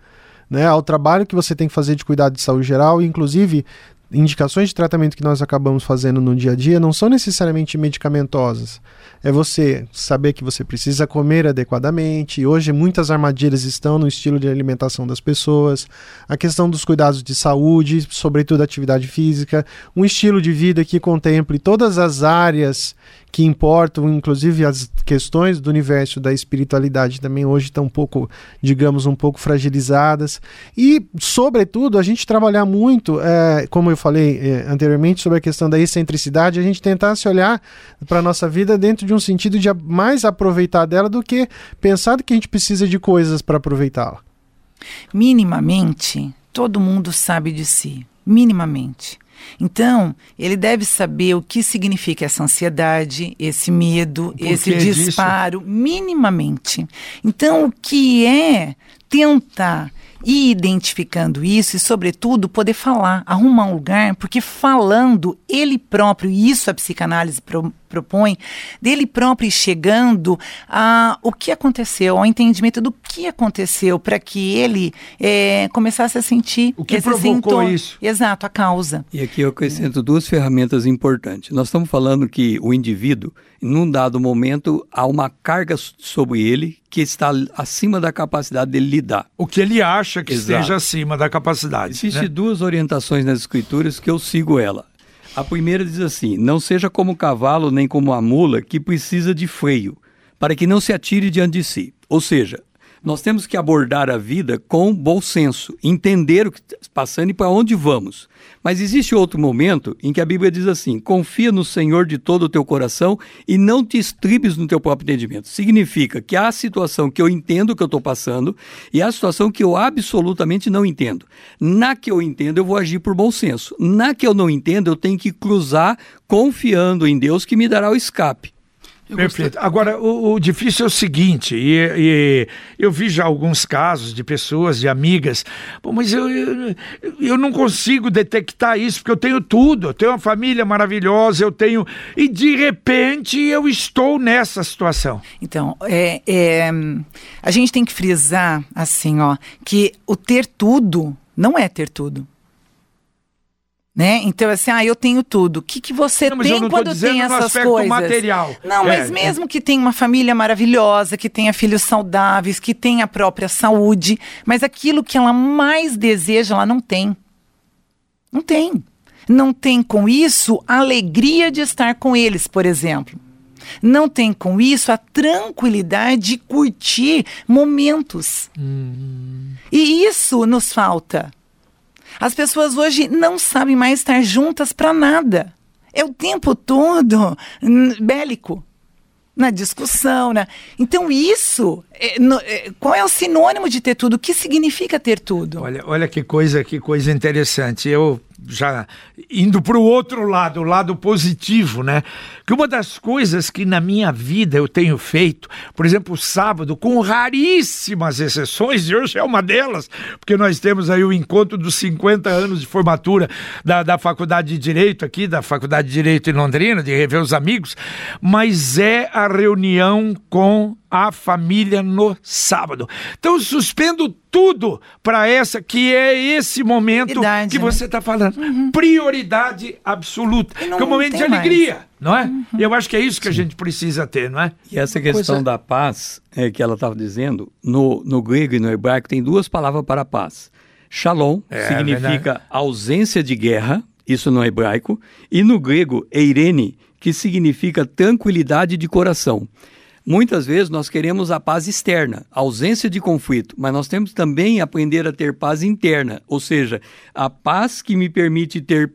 né, ao trabalho que você tem que fazer de cuidado de saúde geral, inclusive indicações de tratamento que nós acabamos fazendo no dia a dia não são necessariamente medicamentosas. É você saber que você precisa comer adequadamente. Hoje muitas armadilhas estão no estilo de alimentação das pessoas, a questão dos cuidados de saúde, sobretudo atividade física, um estilo de vida que contemple todas as áreas que importam, inclusive as questões do universo da espiritualidade também hoje estão um pouco, digamos, um pouco fragilizadas. E, sobretudo, a gente trabalhar muito, é, como eu falei é, anteriormente, sobre a questão da excentricidade, a gente tentar se olhar para a nossa vida dentro de um sentido de mais aproveitar dela do que pensar que a gente precisa de coisas para aproveitá-la. Minimamente, todo mundo sabe de si. Minimamente. Então, ele deve saber o que significa essa ansiedade, esse medo, esse disparo, disso? minimamente. Então, o que é tentar ir identificando isso e, sobretudo, poder falar, arrumar um lugar, porque falando ele próprio, e isso a psicanálise pro, propõe, dele próprio chegando a o que aconteceu, ao entendimento do que aconteceu, para que ele é, começasse a sentir o que provocou isso. Exato, a causa. E aqui eu acrescento duas ferramentas importantes. Nós estamos falando que o indivíduo, num dado momento, há uma carga sobre ele que está acima da capacidade dele lidar. O que ele acha que Exato. esteja acima da capacidade. Existem né? duas orientações nas escrituras que eu sigo ela. A primeira diz assim: Não seja como o cavalo nem como a mula que precisa de freio, para que não se atire diante de si. Ou seja, nós temos que abordar a vida com bom senso, entender o que está passando e para onde vamos. Mas existe outro momento em que a Bíblia diz assim: confia no Senhor de todo o teu coração e não te estribes no teu próprio entendimento. Significa que há a situação que eu entendo que eu estou passando e há a situação que eu absolutamente não entendo. Na que eu entendo, eu vou agir por bom senso. Na que eu não entendo, eu tenho que cruzar confiando em Deus que me dará o escape. Eu Perfeito. Gostei. Agora, o, o, difícil é o seguinte, e, e, eu vi já alguns casos de pessoas, de amigas, mas eu, eu, eu, não consigo detectar isso, porque eu tenho tudo, eu tenho uma família maravilhosa, eu tenho. E de repente eu estou nessa situação. Então, é, é, a gente tem que frisar assim, ó, que o ter tudo não é ter tudo. Né? Então, assim, ah, eu tenho tudo. O que, que você não, tem quando tem essas coisas? Material. Não, é, mas mesmo é. que tenha uma família maravilhosa, que tenha filhos saudáveis, que tenha a própria saúde, mas aquilo que ela mais deseja, ela não tem. Não tem. Não tem com isso a alegria de estar com eles, por exemplo. Não tem com isso a tranquilidade de curtir momentos. Hum. E isso nos falta. As pessoas hoje não sabem mais estar juntas para nada. É o tempo todo bélico na discussão, né? Então isso, é, no, é, qual é o sinônimo de ter tudo? O que significa ter tudo? Olha, olha que coisa, que coisa interessante. Eu já indo para o outro lado, o lado positivo, né? Que uma das coisas que na minha vida eu tenho feito, por exemplo, sábado, com raríssimas exceções, e hoje é uma delas, porque nós temos aí o encontro dos 50 anos de formatura da, da Faculdade de Direito aqui, da Faculdade de Direito em Londrina, de rever os amigos, mas é a reunião com a família no sábado. Então suspendo tudo para essa que é esse momento que você está falando. Uhum. Prioridade absoluta. Que é um momento de alegria, mais. não é? Uhum. Eu acho que é isso que Sim. a gente precisa ter, não é? E essa questão Coisa... da paz é, que ela estava dizendo, no, no grego e no hebraico tem duas palavras para paz. Shalom é, significa verdade. ausência de guerra, isso no hebraico, e no grego eirene, que significa tranquilidade de coração. Muitas vezes nós queremos a paz externa, ausência de conflito, mas nós temos também aprender a ter paz interna, ou seja, a paz que me permite ter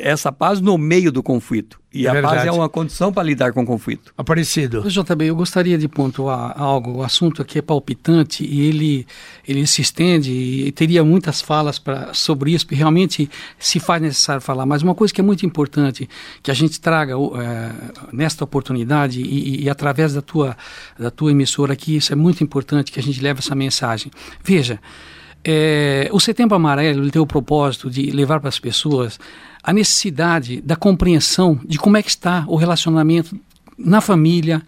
essa paz no meio do conflito. E é a verdade. paz é uma condição para lidar com o conflito. Aparecido. JB, eu gostaria de pontuar algo. O assunto aqui é palpitante e ele, ele se estende e teria muitas falas pra, sobre isso, porque realmente se faz necessário falar. Mas uma coisa que é muito importante que a gente traga é, nesta oportunidade e, e, e, através da tua, da tua emissora aqui, isso é muito importante que a gente leve essa mensagem. Veja, é, o Setembro Amarelo ele tem o propósito de levar para as pessoas a necessidade da compreensão de como é que está o relacionamento na família,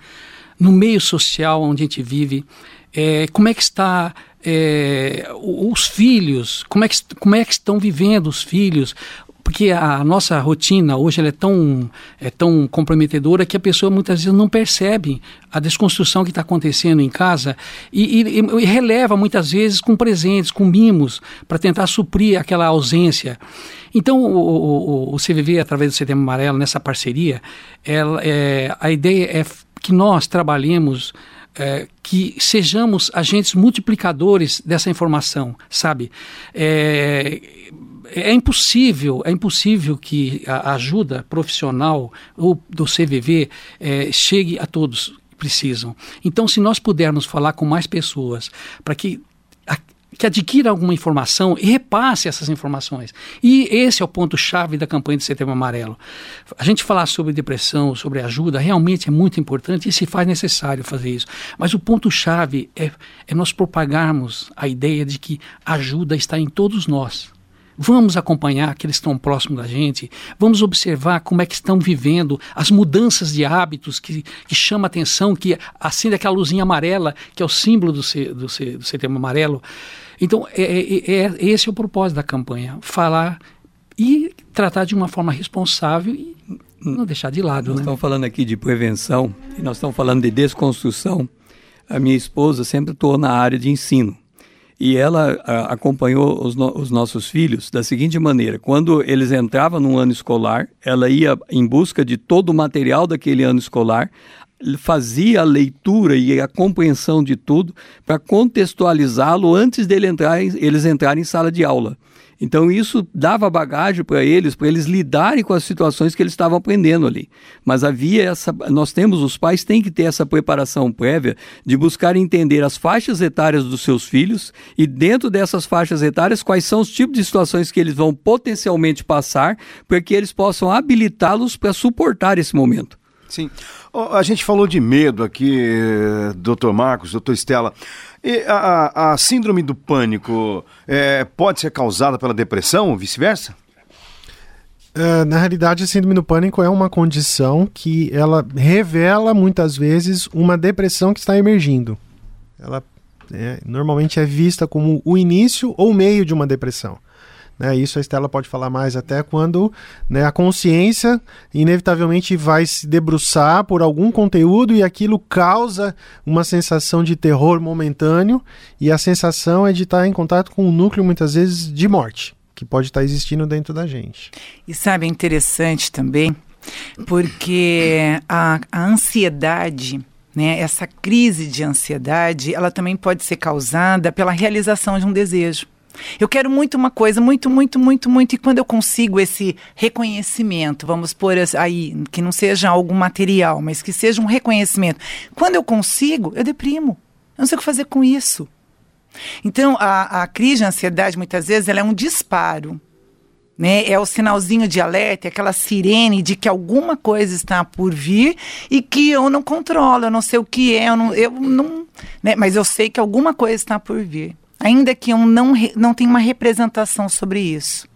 no meio social onde a gente vive, é, como é que está é, os filhos, como é, que, como é que estão vivendo os filhos, porque a nossa rotina hoje é tão, é tão comprometedora que a pessoa muitas vezes não percebe a desconstrução que está acontecendo em casa e, e, e, releva muitas vezes com presentes, com mimos, para tentar suprir aquela ausência. Então, o, o, o CVV, através do Setembro Amarelo, nessa parceria, ela, é, a ideia é que nós trabalhemos é, que sejamos agentes multiplicadores dessa informação, sabe? É, é impossível, é impossível que a ajuda profissional ou do CVV é, chegue a todos que precisam. Então, se nós pudermos falar com mais pessoas para que que adquira alguma informação e repasse essas informações. E esse é o ponto-chave da campanha de Setembro Amarelo. A gente falar sobre depressão, sobre ajuda, realmente é muito importante e se faz necessário fazer isso. Mas o ponto-chave é, é nós propagarmos a ideia de que ajuda está em todos nós. Vamos acompanhar aqueles que estão próximos da gente, vamos observar como é que estão vivendo as mudanças de hábitos que, que chama atenção, que acende aquela luzinha amarela, que é o símbolo do, do, do setembro amarelo. Então, é, é, é, esse é o propósito da campanha, falar e tratar de uma forma responsável e não deixar de lado. Nós né? estamos falando aqui de prevenção e nós estamos falando de desconstrução. A minha esposa sempre atuou na área de ensino. E ela a, acompanhou os, no, os, nossos filhos da seguinte maneira: quando eles entravam no ano escolar, ela ia em busca de todo o material daquele ano escolar, fazia a leitura e a compreensão de tudo para contextualizá-lo antes dele entrar, eles entrarem em sala de aula. Então isso dava bagagem para eles, para eles lidarem com as situações que eles estavam aprendendo ali. Mas havia essa, nós temos os pais têm que ter essa preparação prévia de buscar entender as faixas etárias dos seus filhos e dentro dessas faixas etárias quais são os tipos de situações que eles vão potencialmente passar para que eles possam habilitá-los para suportar esse momento. Sim. A gente falou de medo aqui, doutor Marcos, doutor Estela. E a, a síndrome do pânico é, pode ser causada pela depressão ou vice-versa? Uh, na realidade, a síndrome do pânico é uma condição que ela revela muitas vezes uma depressão que está emergindo. Ela é, normalmente é vista como o início ou meio de uma depressão. Né? Isso a Estela pode falar mais até quando né, a consciência inevitavelmente vai se debruçar por algum conteúdo e aquilo causa uma sensação de terror momentâneo e a sensação é de estar em contato com um núcleo muitas vezes de morte que pode estar existindo dentro da gente. E sabe, é interessante também porque a, a ansiedade né, essa crise de ansiedade, ela também pode ser causada pela realização de um desejo. Eu quero muito uma coisa, muito, muito, muito, muito. E quando eu consigo esse reconhecimento, vamos pôr aí, que não seja algo material, mas que seja um reconhecimento. Quando eu consigo, eu deprimo. Eu não sei o que fazer com isso. Então, a, a crise de ansiedade, muitas vezes, ela é um disparo. Né? É o sinalzinho de alerta, é aquela sirene de que alguma coisa está por vir e que eu não controlo, eu não sei o que é, eu não, eu não né? mas eu sei que alguma coisa está por vir ainda que eu não, não tenha uma representação sobre isso.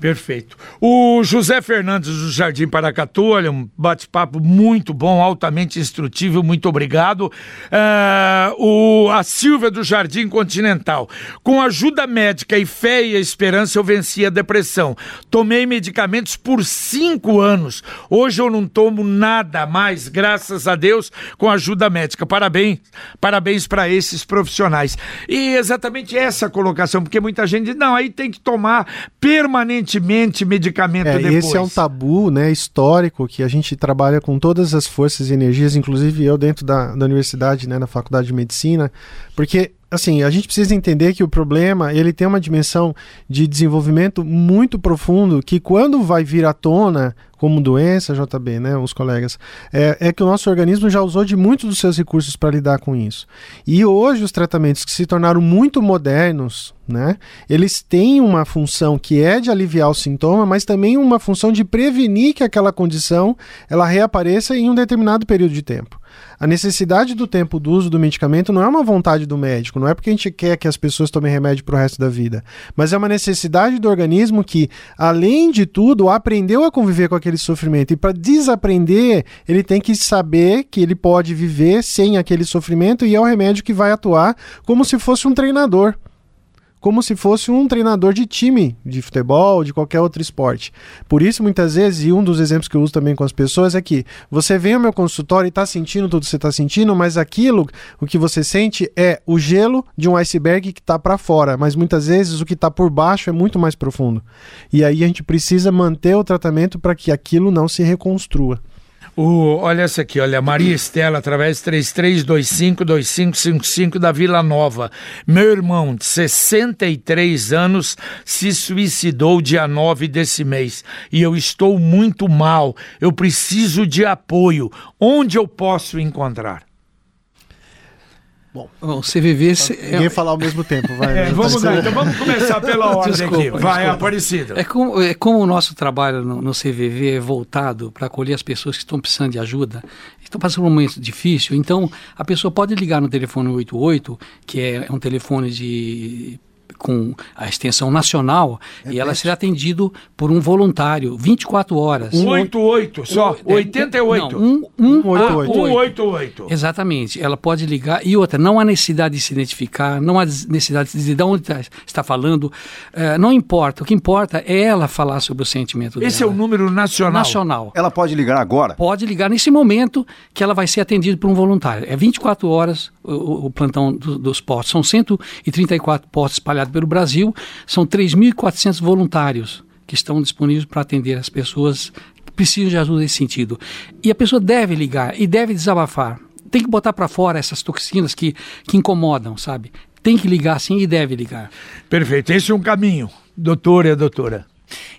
Perfeito. O José Fernandes do Jardim Paracatu, olha, um bate-papo muito bom, altamente instrutivo, muito obrigado. Uh, o, a Silvia do Jardim Continental. Com ajuda médica e fé e esperança, eu venci a depressão. Tomei medicamentos por cinco anos. Hoje eu não tomo nada mais, graças a Deus, com ajuda médica. Parabéns, parabéns para esses profissionais. E exatamente essa colocação, porque muita gente diz, não, aí tem que tomar permanentemente permanentemente medicamento é, depois. Esse é um tabu né, histórico que a gente trabalha com todas as forças e energias, inclusive eu dentro da, da universidade, né, na faculdade de medicina, porque assim, a gente precisa entender que o problema, ele tem uma dimensão de desenvolvimento muito profundo que quando vai vir à tona como doença, JB, né, os colegas, é, é que o nosso organismo já usou de muitos dos seus recursos para lidar com isso. E hoje os tratamentos que se tornaram muito modernos, né, eles têm uma função que é de aliviar o sintoma, mas também uma função de prevenir que aquela condição ela reapareça em um determinado período de tempo. A necessidade do tempo do uso do medicamento não é uma vontade do médico, não é porque a gente quer que as pessoas tomem remédio para o resto da vida, mas é uma necessidade do organismo que, além de tudo, aprendeu a conviver com aquele sofrimento. E para desaprender, ele tem que saber que ele pode viver sem aquele sofrimento e é o remédio que vai atuar como se fosse um treinador como se fosse um treinador de time de futebol, de qualquer outro esporte. Por isso, muitas vezes, e um dos exemplos que eu uso também com as pessoas é que você vem ao meu consultório e está sentindo tudo que você está sentindo, mas aquilo, o que você sente é o gelo de um iceberg que está para fora, mas muitas vezes o que está por baixo é muito mais profundo. E aí a gente precisa manter o tratamento para que aquilo não se reconstrua. O, olha essa aqui, olha, Maria Estela, através 33252555 da Vila Nova. Meu irmão, de 63 anos, se suicidou dia 9 desse mês. E eu estou muito mal. Eu preciso de apoio. Onde eu posso encontrar? Bom, o CVV... Ninguém é... falar ao mesmo tempo, vai. É, vamos lá, então vamos começar pela <laughs> ordem desculpa, aqui. Vai, desculpa. Aparecido. É como, é como o nosso trabalho no, no CVV é voltado para acolher as pessoas que estão precisando de ajuda, estão passando por um momento difícil, então a pessoa pode ligar no telefone 88, que é um telefone de com a extensão nacional é e ela será atendido por um voluntário 24 horas. 188 só, um, 88. Não, um, um, 188. Exatamente. Ela pode ligar e outra, não há necessidade de se identificar, não há necessidade de dizer de onde tá, está falando, uh, não importa. O que importa é ela falar sobre o sentimento Esse dela. é o número nacional. Nacional. Ela pode ligar agora? Pode ligar nesse momento que ela vai ser atendida por um voluntário. É 24 horas o, o plantão do, dos postos. São 134 postos espalhados pelo Brasil, são 3.400 voluntários que estão disponíveis para atender as pessoas que precisam de ajuda nesse sentido. E a pessoa deve ligar e deve desabafar. Tem que botar para fora essas toxinas que, que incomodam, sabe? Tem que ligar sim e deve ligar. Perfeito. Esse é um caminho, doutor e doutora.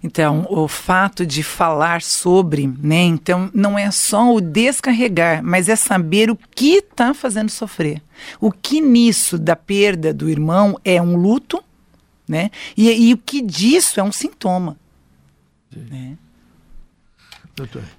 Então, o fato de falar sobre, né? Então, não é só o descarregar, mas é saber o que está fazendo sofrer. O que nisso da perda do irmão é um luto, né? E, e o que disso é um sintoma. Né?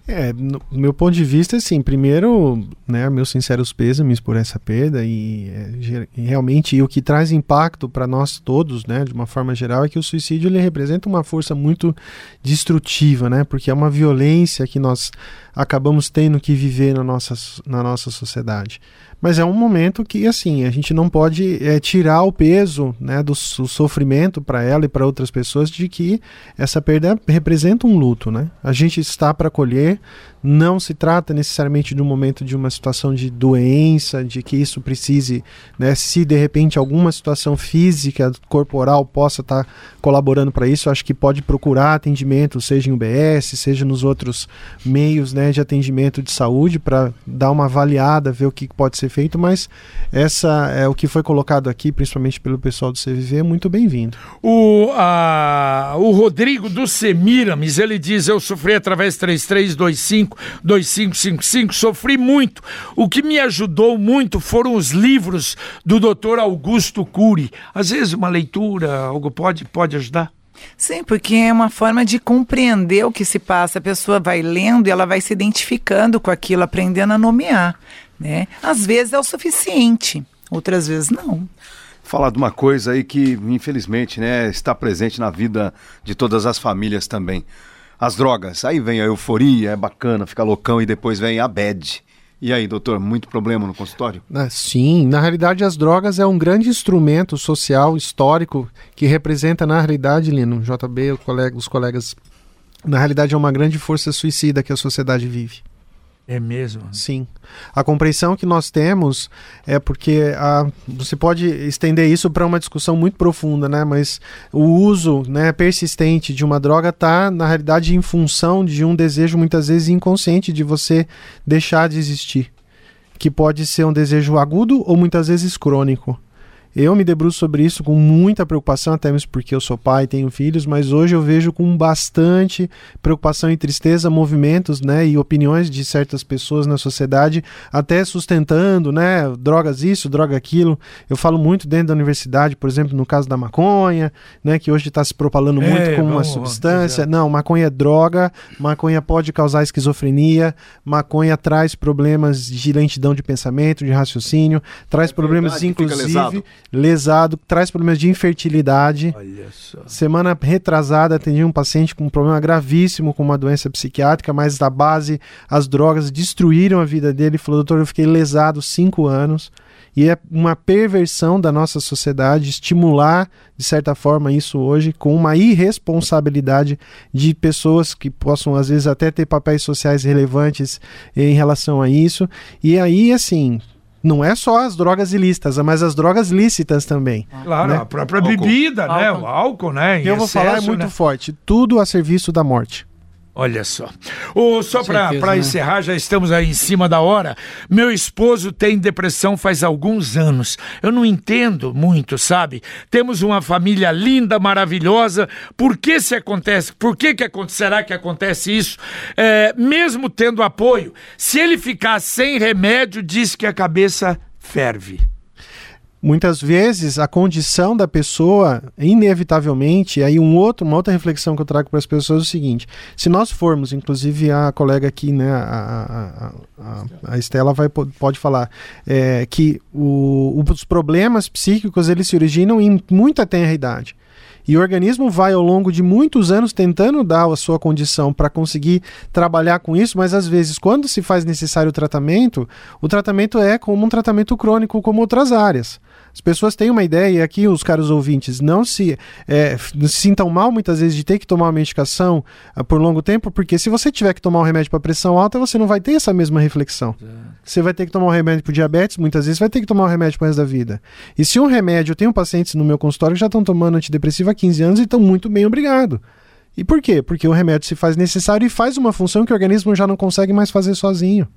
É, no meu ponto de vista, assim, primeiro, né, meus sinceros pêsames por essa perda e, é, e realmente o que traz impacto para nós todos, né, de uma forma geral, é que o suicídio ele representa uma força muito destrutiva, né, porque é uma violência que nós acabamos tendo que viver na nossa, na nossa sociedade. Mas é um momento que, assim, a gente não pode é, tirar o peso né, do, do sofrimento para ela e para outras pessoas de que essa perda representa um luto. Né? A gente está para colher, não se trata necessariamente de um momento de uma situação de doença, de que isso precise, né, se de repente alguma situação física, corporal possa estar tá colaborando para isso, acho que pode procurar atendimento, seja em UBS, seja nos outros meios né, de atendimento de saúde, para dar uma avaliada, ver o que pode ser feito, mas essa é o que foi colocado aqui, principalmente pelo pessoal do CVV, é muito bem-vindo. O, o Rodrigo do Semiramis, ele diz, eu sofri através 3325 2555, sofri muito. O que me ajudou muito foram os livros do Dr. Augusto Cury. Às vezes uma leitura, algo pode, pode ajudar? Sim, porque é uma forma de compreender o que se passa. A pessoa vai lendo e ela vai se identificando com aquilo, aprendendo a nomear. Né? Às vezes é o suficiente, outras vezes não falar de uma coisa aí que, infelizmente, né, está presente na vida de todas as famílias também as drogas. Aí vem a euforia, é bacana, fica loucão e depois vem a bad. E aí, doutor, muito problema no consultório? Ah, sim, na realidade as drogas é um grande instrumento social, histórico, que representa na realidade, Lino, JB, colega, os colegas, na realidade é uma grande força suicida que a sociedade vive. É mesmo? Sim. A compreensão que nós temos é porque a, você pode estender isso para uma discussão muito profunda, né? Mas o uso né, persistente de uma droga está, na realidade, em função de um desejo muitas vezes inconsciente de você deixar de existir. Que pode ser um desejo agudo ou muitas vezes crônico. Eu me debruço sobre isso com muita preocupação, até mesmo porque eu sou pai, tenho filhos, mas hoje eu vejo com bastante preocupação e tristeza movimentos, né, e opiniões de certas pessoas na sociedade, até sustentando, né, drogas isso, droga aquilo. Eu falo muito dentro da universidade, por exemplo, no caso da maconha, né, que hoje está se propalando é, muito como uma substância. Não, maconha é droga, maconha pode causar esquizofrenia, maconha traz problemas de lentidão de pensamento, de raciocínio, traz é problemas inclusive lesado, traz problemas de infertilidade. Semana retrasada atendi um paciente com um problema gravíssimo com uma doença psiquiátrica, mas da base as drogas destruíram a vida dele. Ele falou, doutor, eu fiquei lesado cinco anos. E é uma perversão da nossa sociedade estimular, de certa forma, isso hoje, com uma irresponsabilidade de pessoas que possam, às vezes, até ter papéis sociais relevantes em relação a isso. E aí, assim, não é só as drogas ilícitas, mas as drogas lícitas também. Claro, né? a própria álcool. bebida, né? O álcool, né? Em eu vou falar é muito né? forte. Tudo a serviço da morte. Olha só. Oh, só para né? encerrar, já estamos aí em cima da hora. Meu esposo tem depressão faz alguns anos. Eu não entendo muito, sabe? Temos uma família linda, maravilhosa. Por que se acontece? Por que, que será que acontece isso? É, mesmo tendo apoio, se ele ficar sem remédio, diz que a cabeça ferve. Muitas vezes a condição da pessoa, inevitavelmente, aí um outro, uma outra reflexão que eu trago para as pessoas é o seguinte: se nós formos, inclusive a colega aqui, né, a, a, a, a Estela vai, pode falar, é, que o, os problemas psíquicos eles se originam em muita tenra idade. E o organismo vai ao longo de muitos anos tentando dar a sua condição para conseguir trabalhar com isso, mas às vezes, quando se faz necessário o tratamento, o tratamento é como um tratamento crônico, como outras áreas. As pessoas têm uma ideia, e aqui os caros ouvintes não se, é, se sintam mal muitas vezes de ter que tomar uma medicação uh, por longo tempo, porque se você tiver que tomar um remédio para pressão alta, você não vai ter essa mesma reflexão. Você vai ter que tomar um remédio para diabetes, muitas vezes vai ter que tomar um remédio para o resto da vida. E se um remédio, eu tenho pacientes no meu consultório que já estão tomando antidepressivo há 15 anos e estão muito bem, obrigado. E por quê? Porque o remédio se faz necessário e faz uma função que o organismo já não consegue mais fazer sozinho.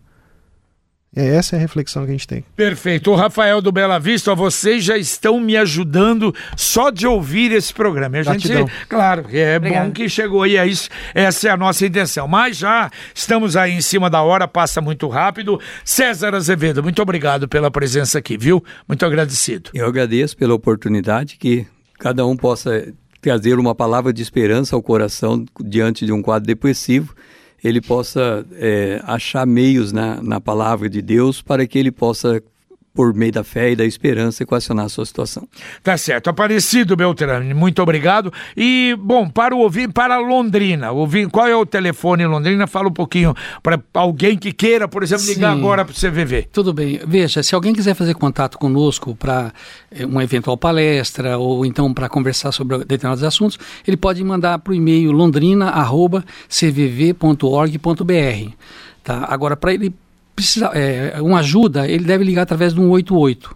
É essa a reflexão que a gente tem. Perfeito. O Rafael do Bela Vista, vocês já estão me ajudando só de ouvir esse programa. A gente, claro, é Obrigado. bom que chegou aí, é isso, essa é a nossa intenção. Mas já estamos aí em cima da hora, passa muito rápido. César Azevedo, muito obrigado pela presença aqui, viu? Muito agradecido. Eu agradeço pela oportunidade que cada um possa trazer uma palavra de esperança ao coração diante de um quadro depressivo ele possa é, achar meios na, na palavra de Deus para que ele possa por meio da fé e da esperança, equacionar a sua situação. Tá certo. Aparecido Beltrame, muito obrigado. E, bom, para o ouvir, para Londrina, ouvir, qual é o telefone em Londrina? Fala um pouquinho para alguém que queira, por exemplo, ligar Sim. agora para o CVV. Tudo bem. Veja, se alguém quiser fazer contato conosco para é, uma eventual palestra ou então para conversar sobre determinados assuntos, ele pode mandar para o e-mail londrina.cvv.org.br. Tá? Agora, para ele precisa é, uma ajuda, ele deve ligar através do 188.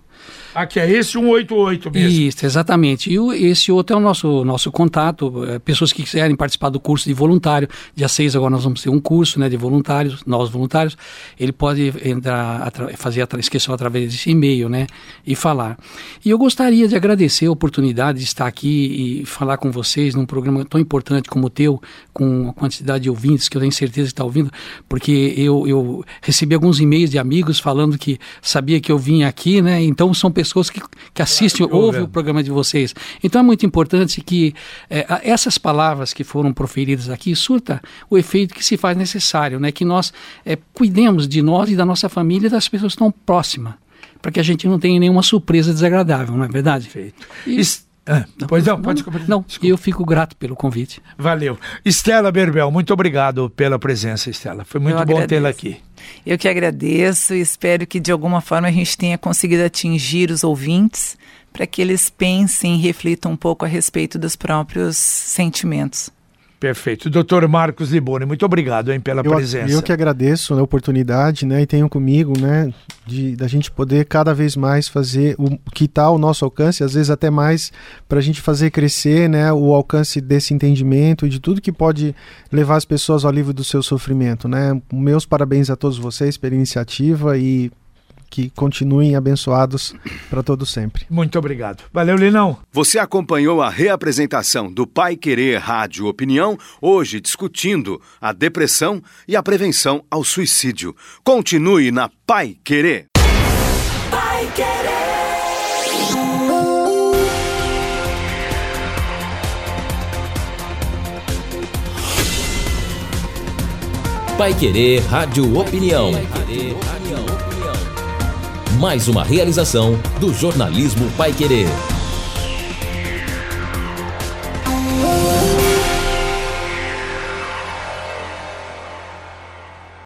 Aqui é esse 188 mesmo. Isso, exatamente. E o, esse outro é o nosso, nosso contato. É, pessoas que quiserem participar do curso de voluntário. Dia 6 agora nós vamos ter um curso né, de voluntários, novos voluntários. Ele pode entrar, fazer a inscrição através desse e-mail né, e falar. E eu gostaria de agradecer a oportunidade de estar aqui e falar com vocês num programa tão importante como o teu, com a quantidade de ouvintes que eu tenho certeza que está ouvindo, porque eu, eu recebi alguns e-mails de amigos falando que sabia que eu vinha aqui, né? Então são pessoas pessoas que, que assistem, claro, ouvem o programa de vocês. Então é muito importante que é, essas palavras que foram proferidas aqui surta o efeito que se faz necessário, né? Que nós é, cuidemos de nós e da nossa família e das pessoas estão próximas, para que a gente não tenha nenhuma surpresa desagradável, não é verdade? Perfeito. E, ah, pois não, pode Não, não eu fico grato pelo convite. Valeu. Estela Berbel, muito obrigado pela presença, Estela. Foi muito eu bom tê-la aqui. Eu que agradeço e espero que de alguma forma a gente tenha conseguido atingir os ouvintes para que eles pensem e reflitam um pouco a respeito dos próprios sentimentos. Perfeito. Doutor Marcos Liboni, muito obrigado hein, pela eu, presença. Eu que agradeço a oportunidade, né, e tenho comigo, né, de da gente poder cada vez mais fazer o que está ao nosso alcance, às vezes até mais, para a gente fazer crescer, né, o alcance desse entendimento e de tudo que pode levar as pessoas ao alívio do seu sofrimento, né. Meus parabéns a todos vocês pela iniciativa e que continuem abençoados para todo sempre. Muito obrigado. Valeu, Linão. Você acompanhou a reapresentação do Pai Querer Rádio Opinião, hoje discutindo a depressão e a prevenção ao suicídio. Continue na Pai Querer. Pai Querer. Pai Querer Rádio Opinião mais uma realização do jornalismo Pai Querer.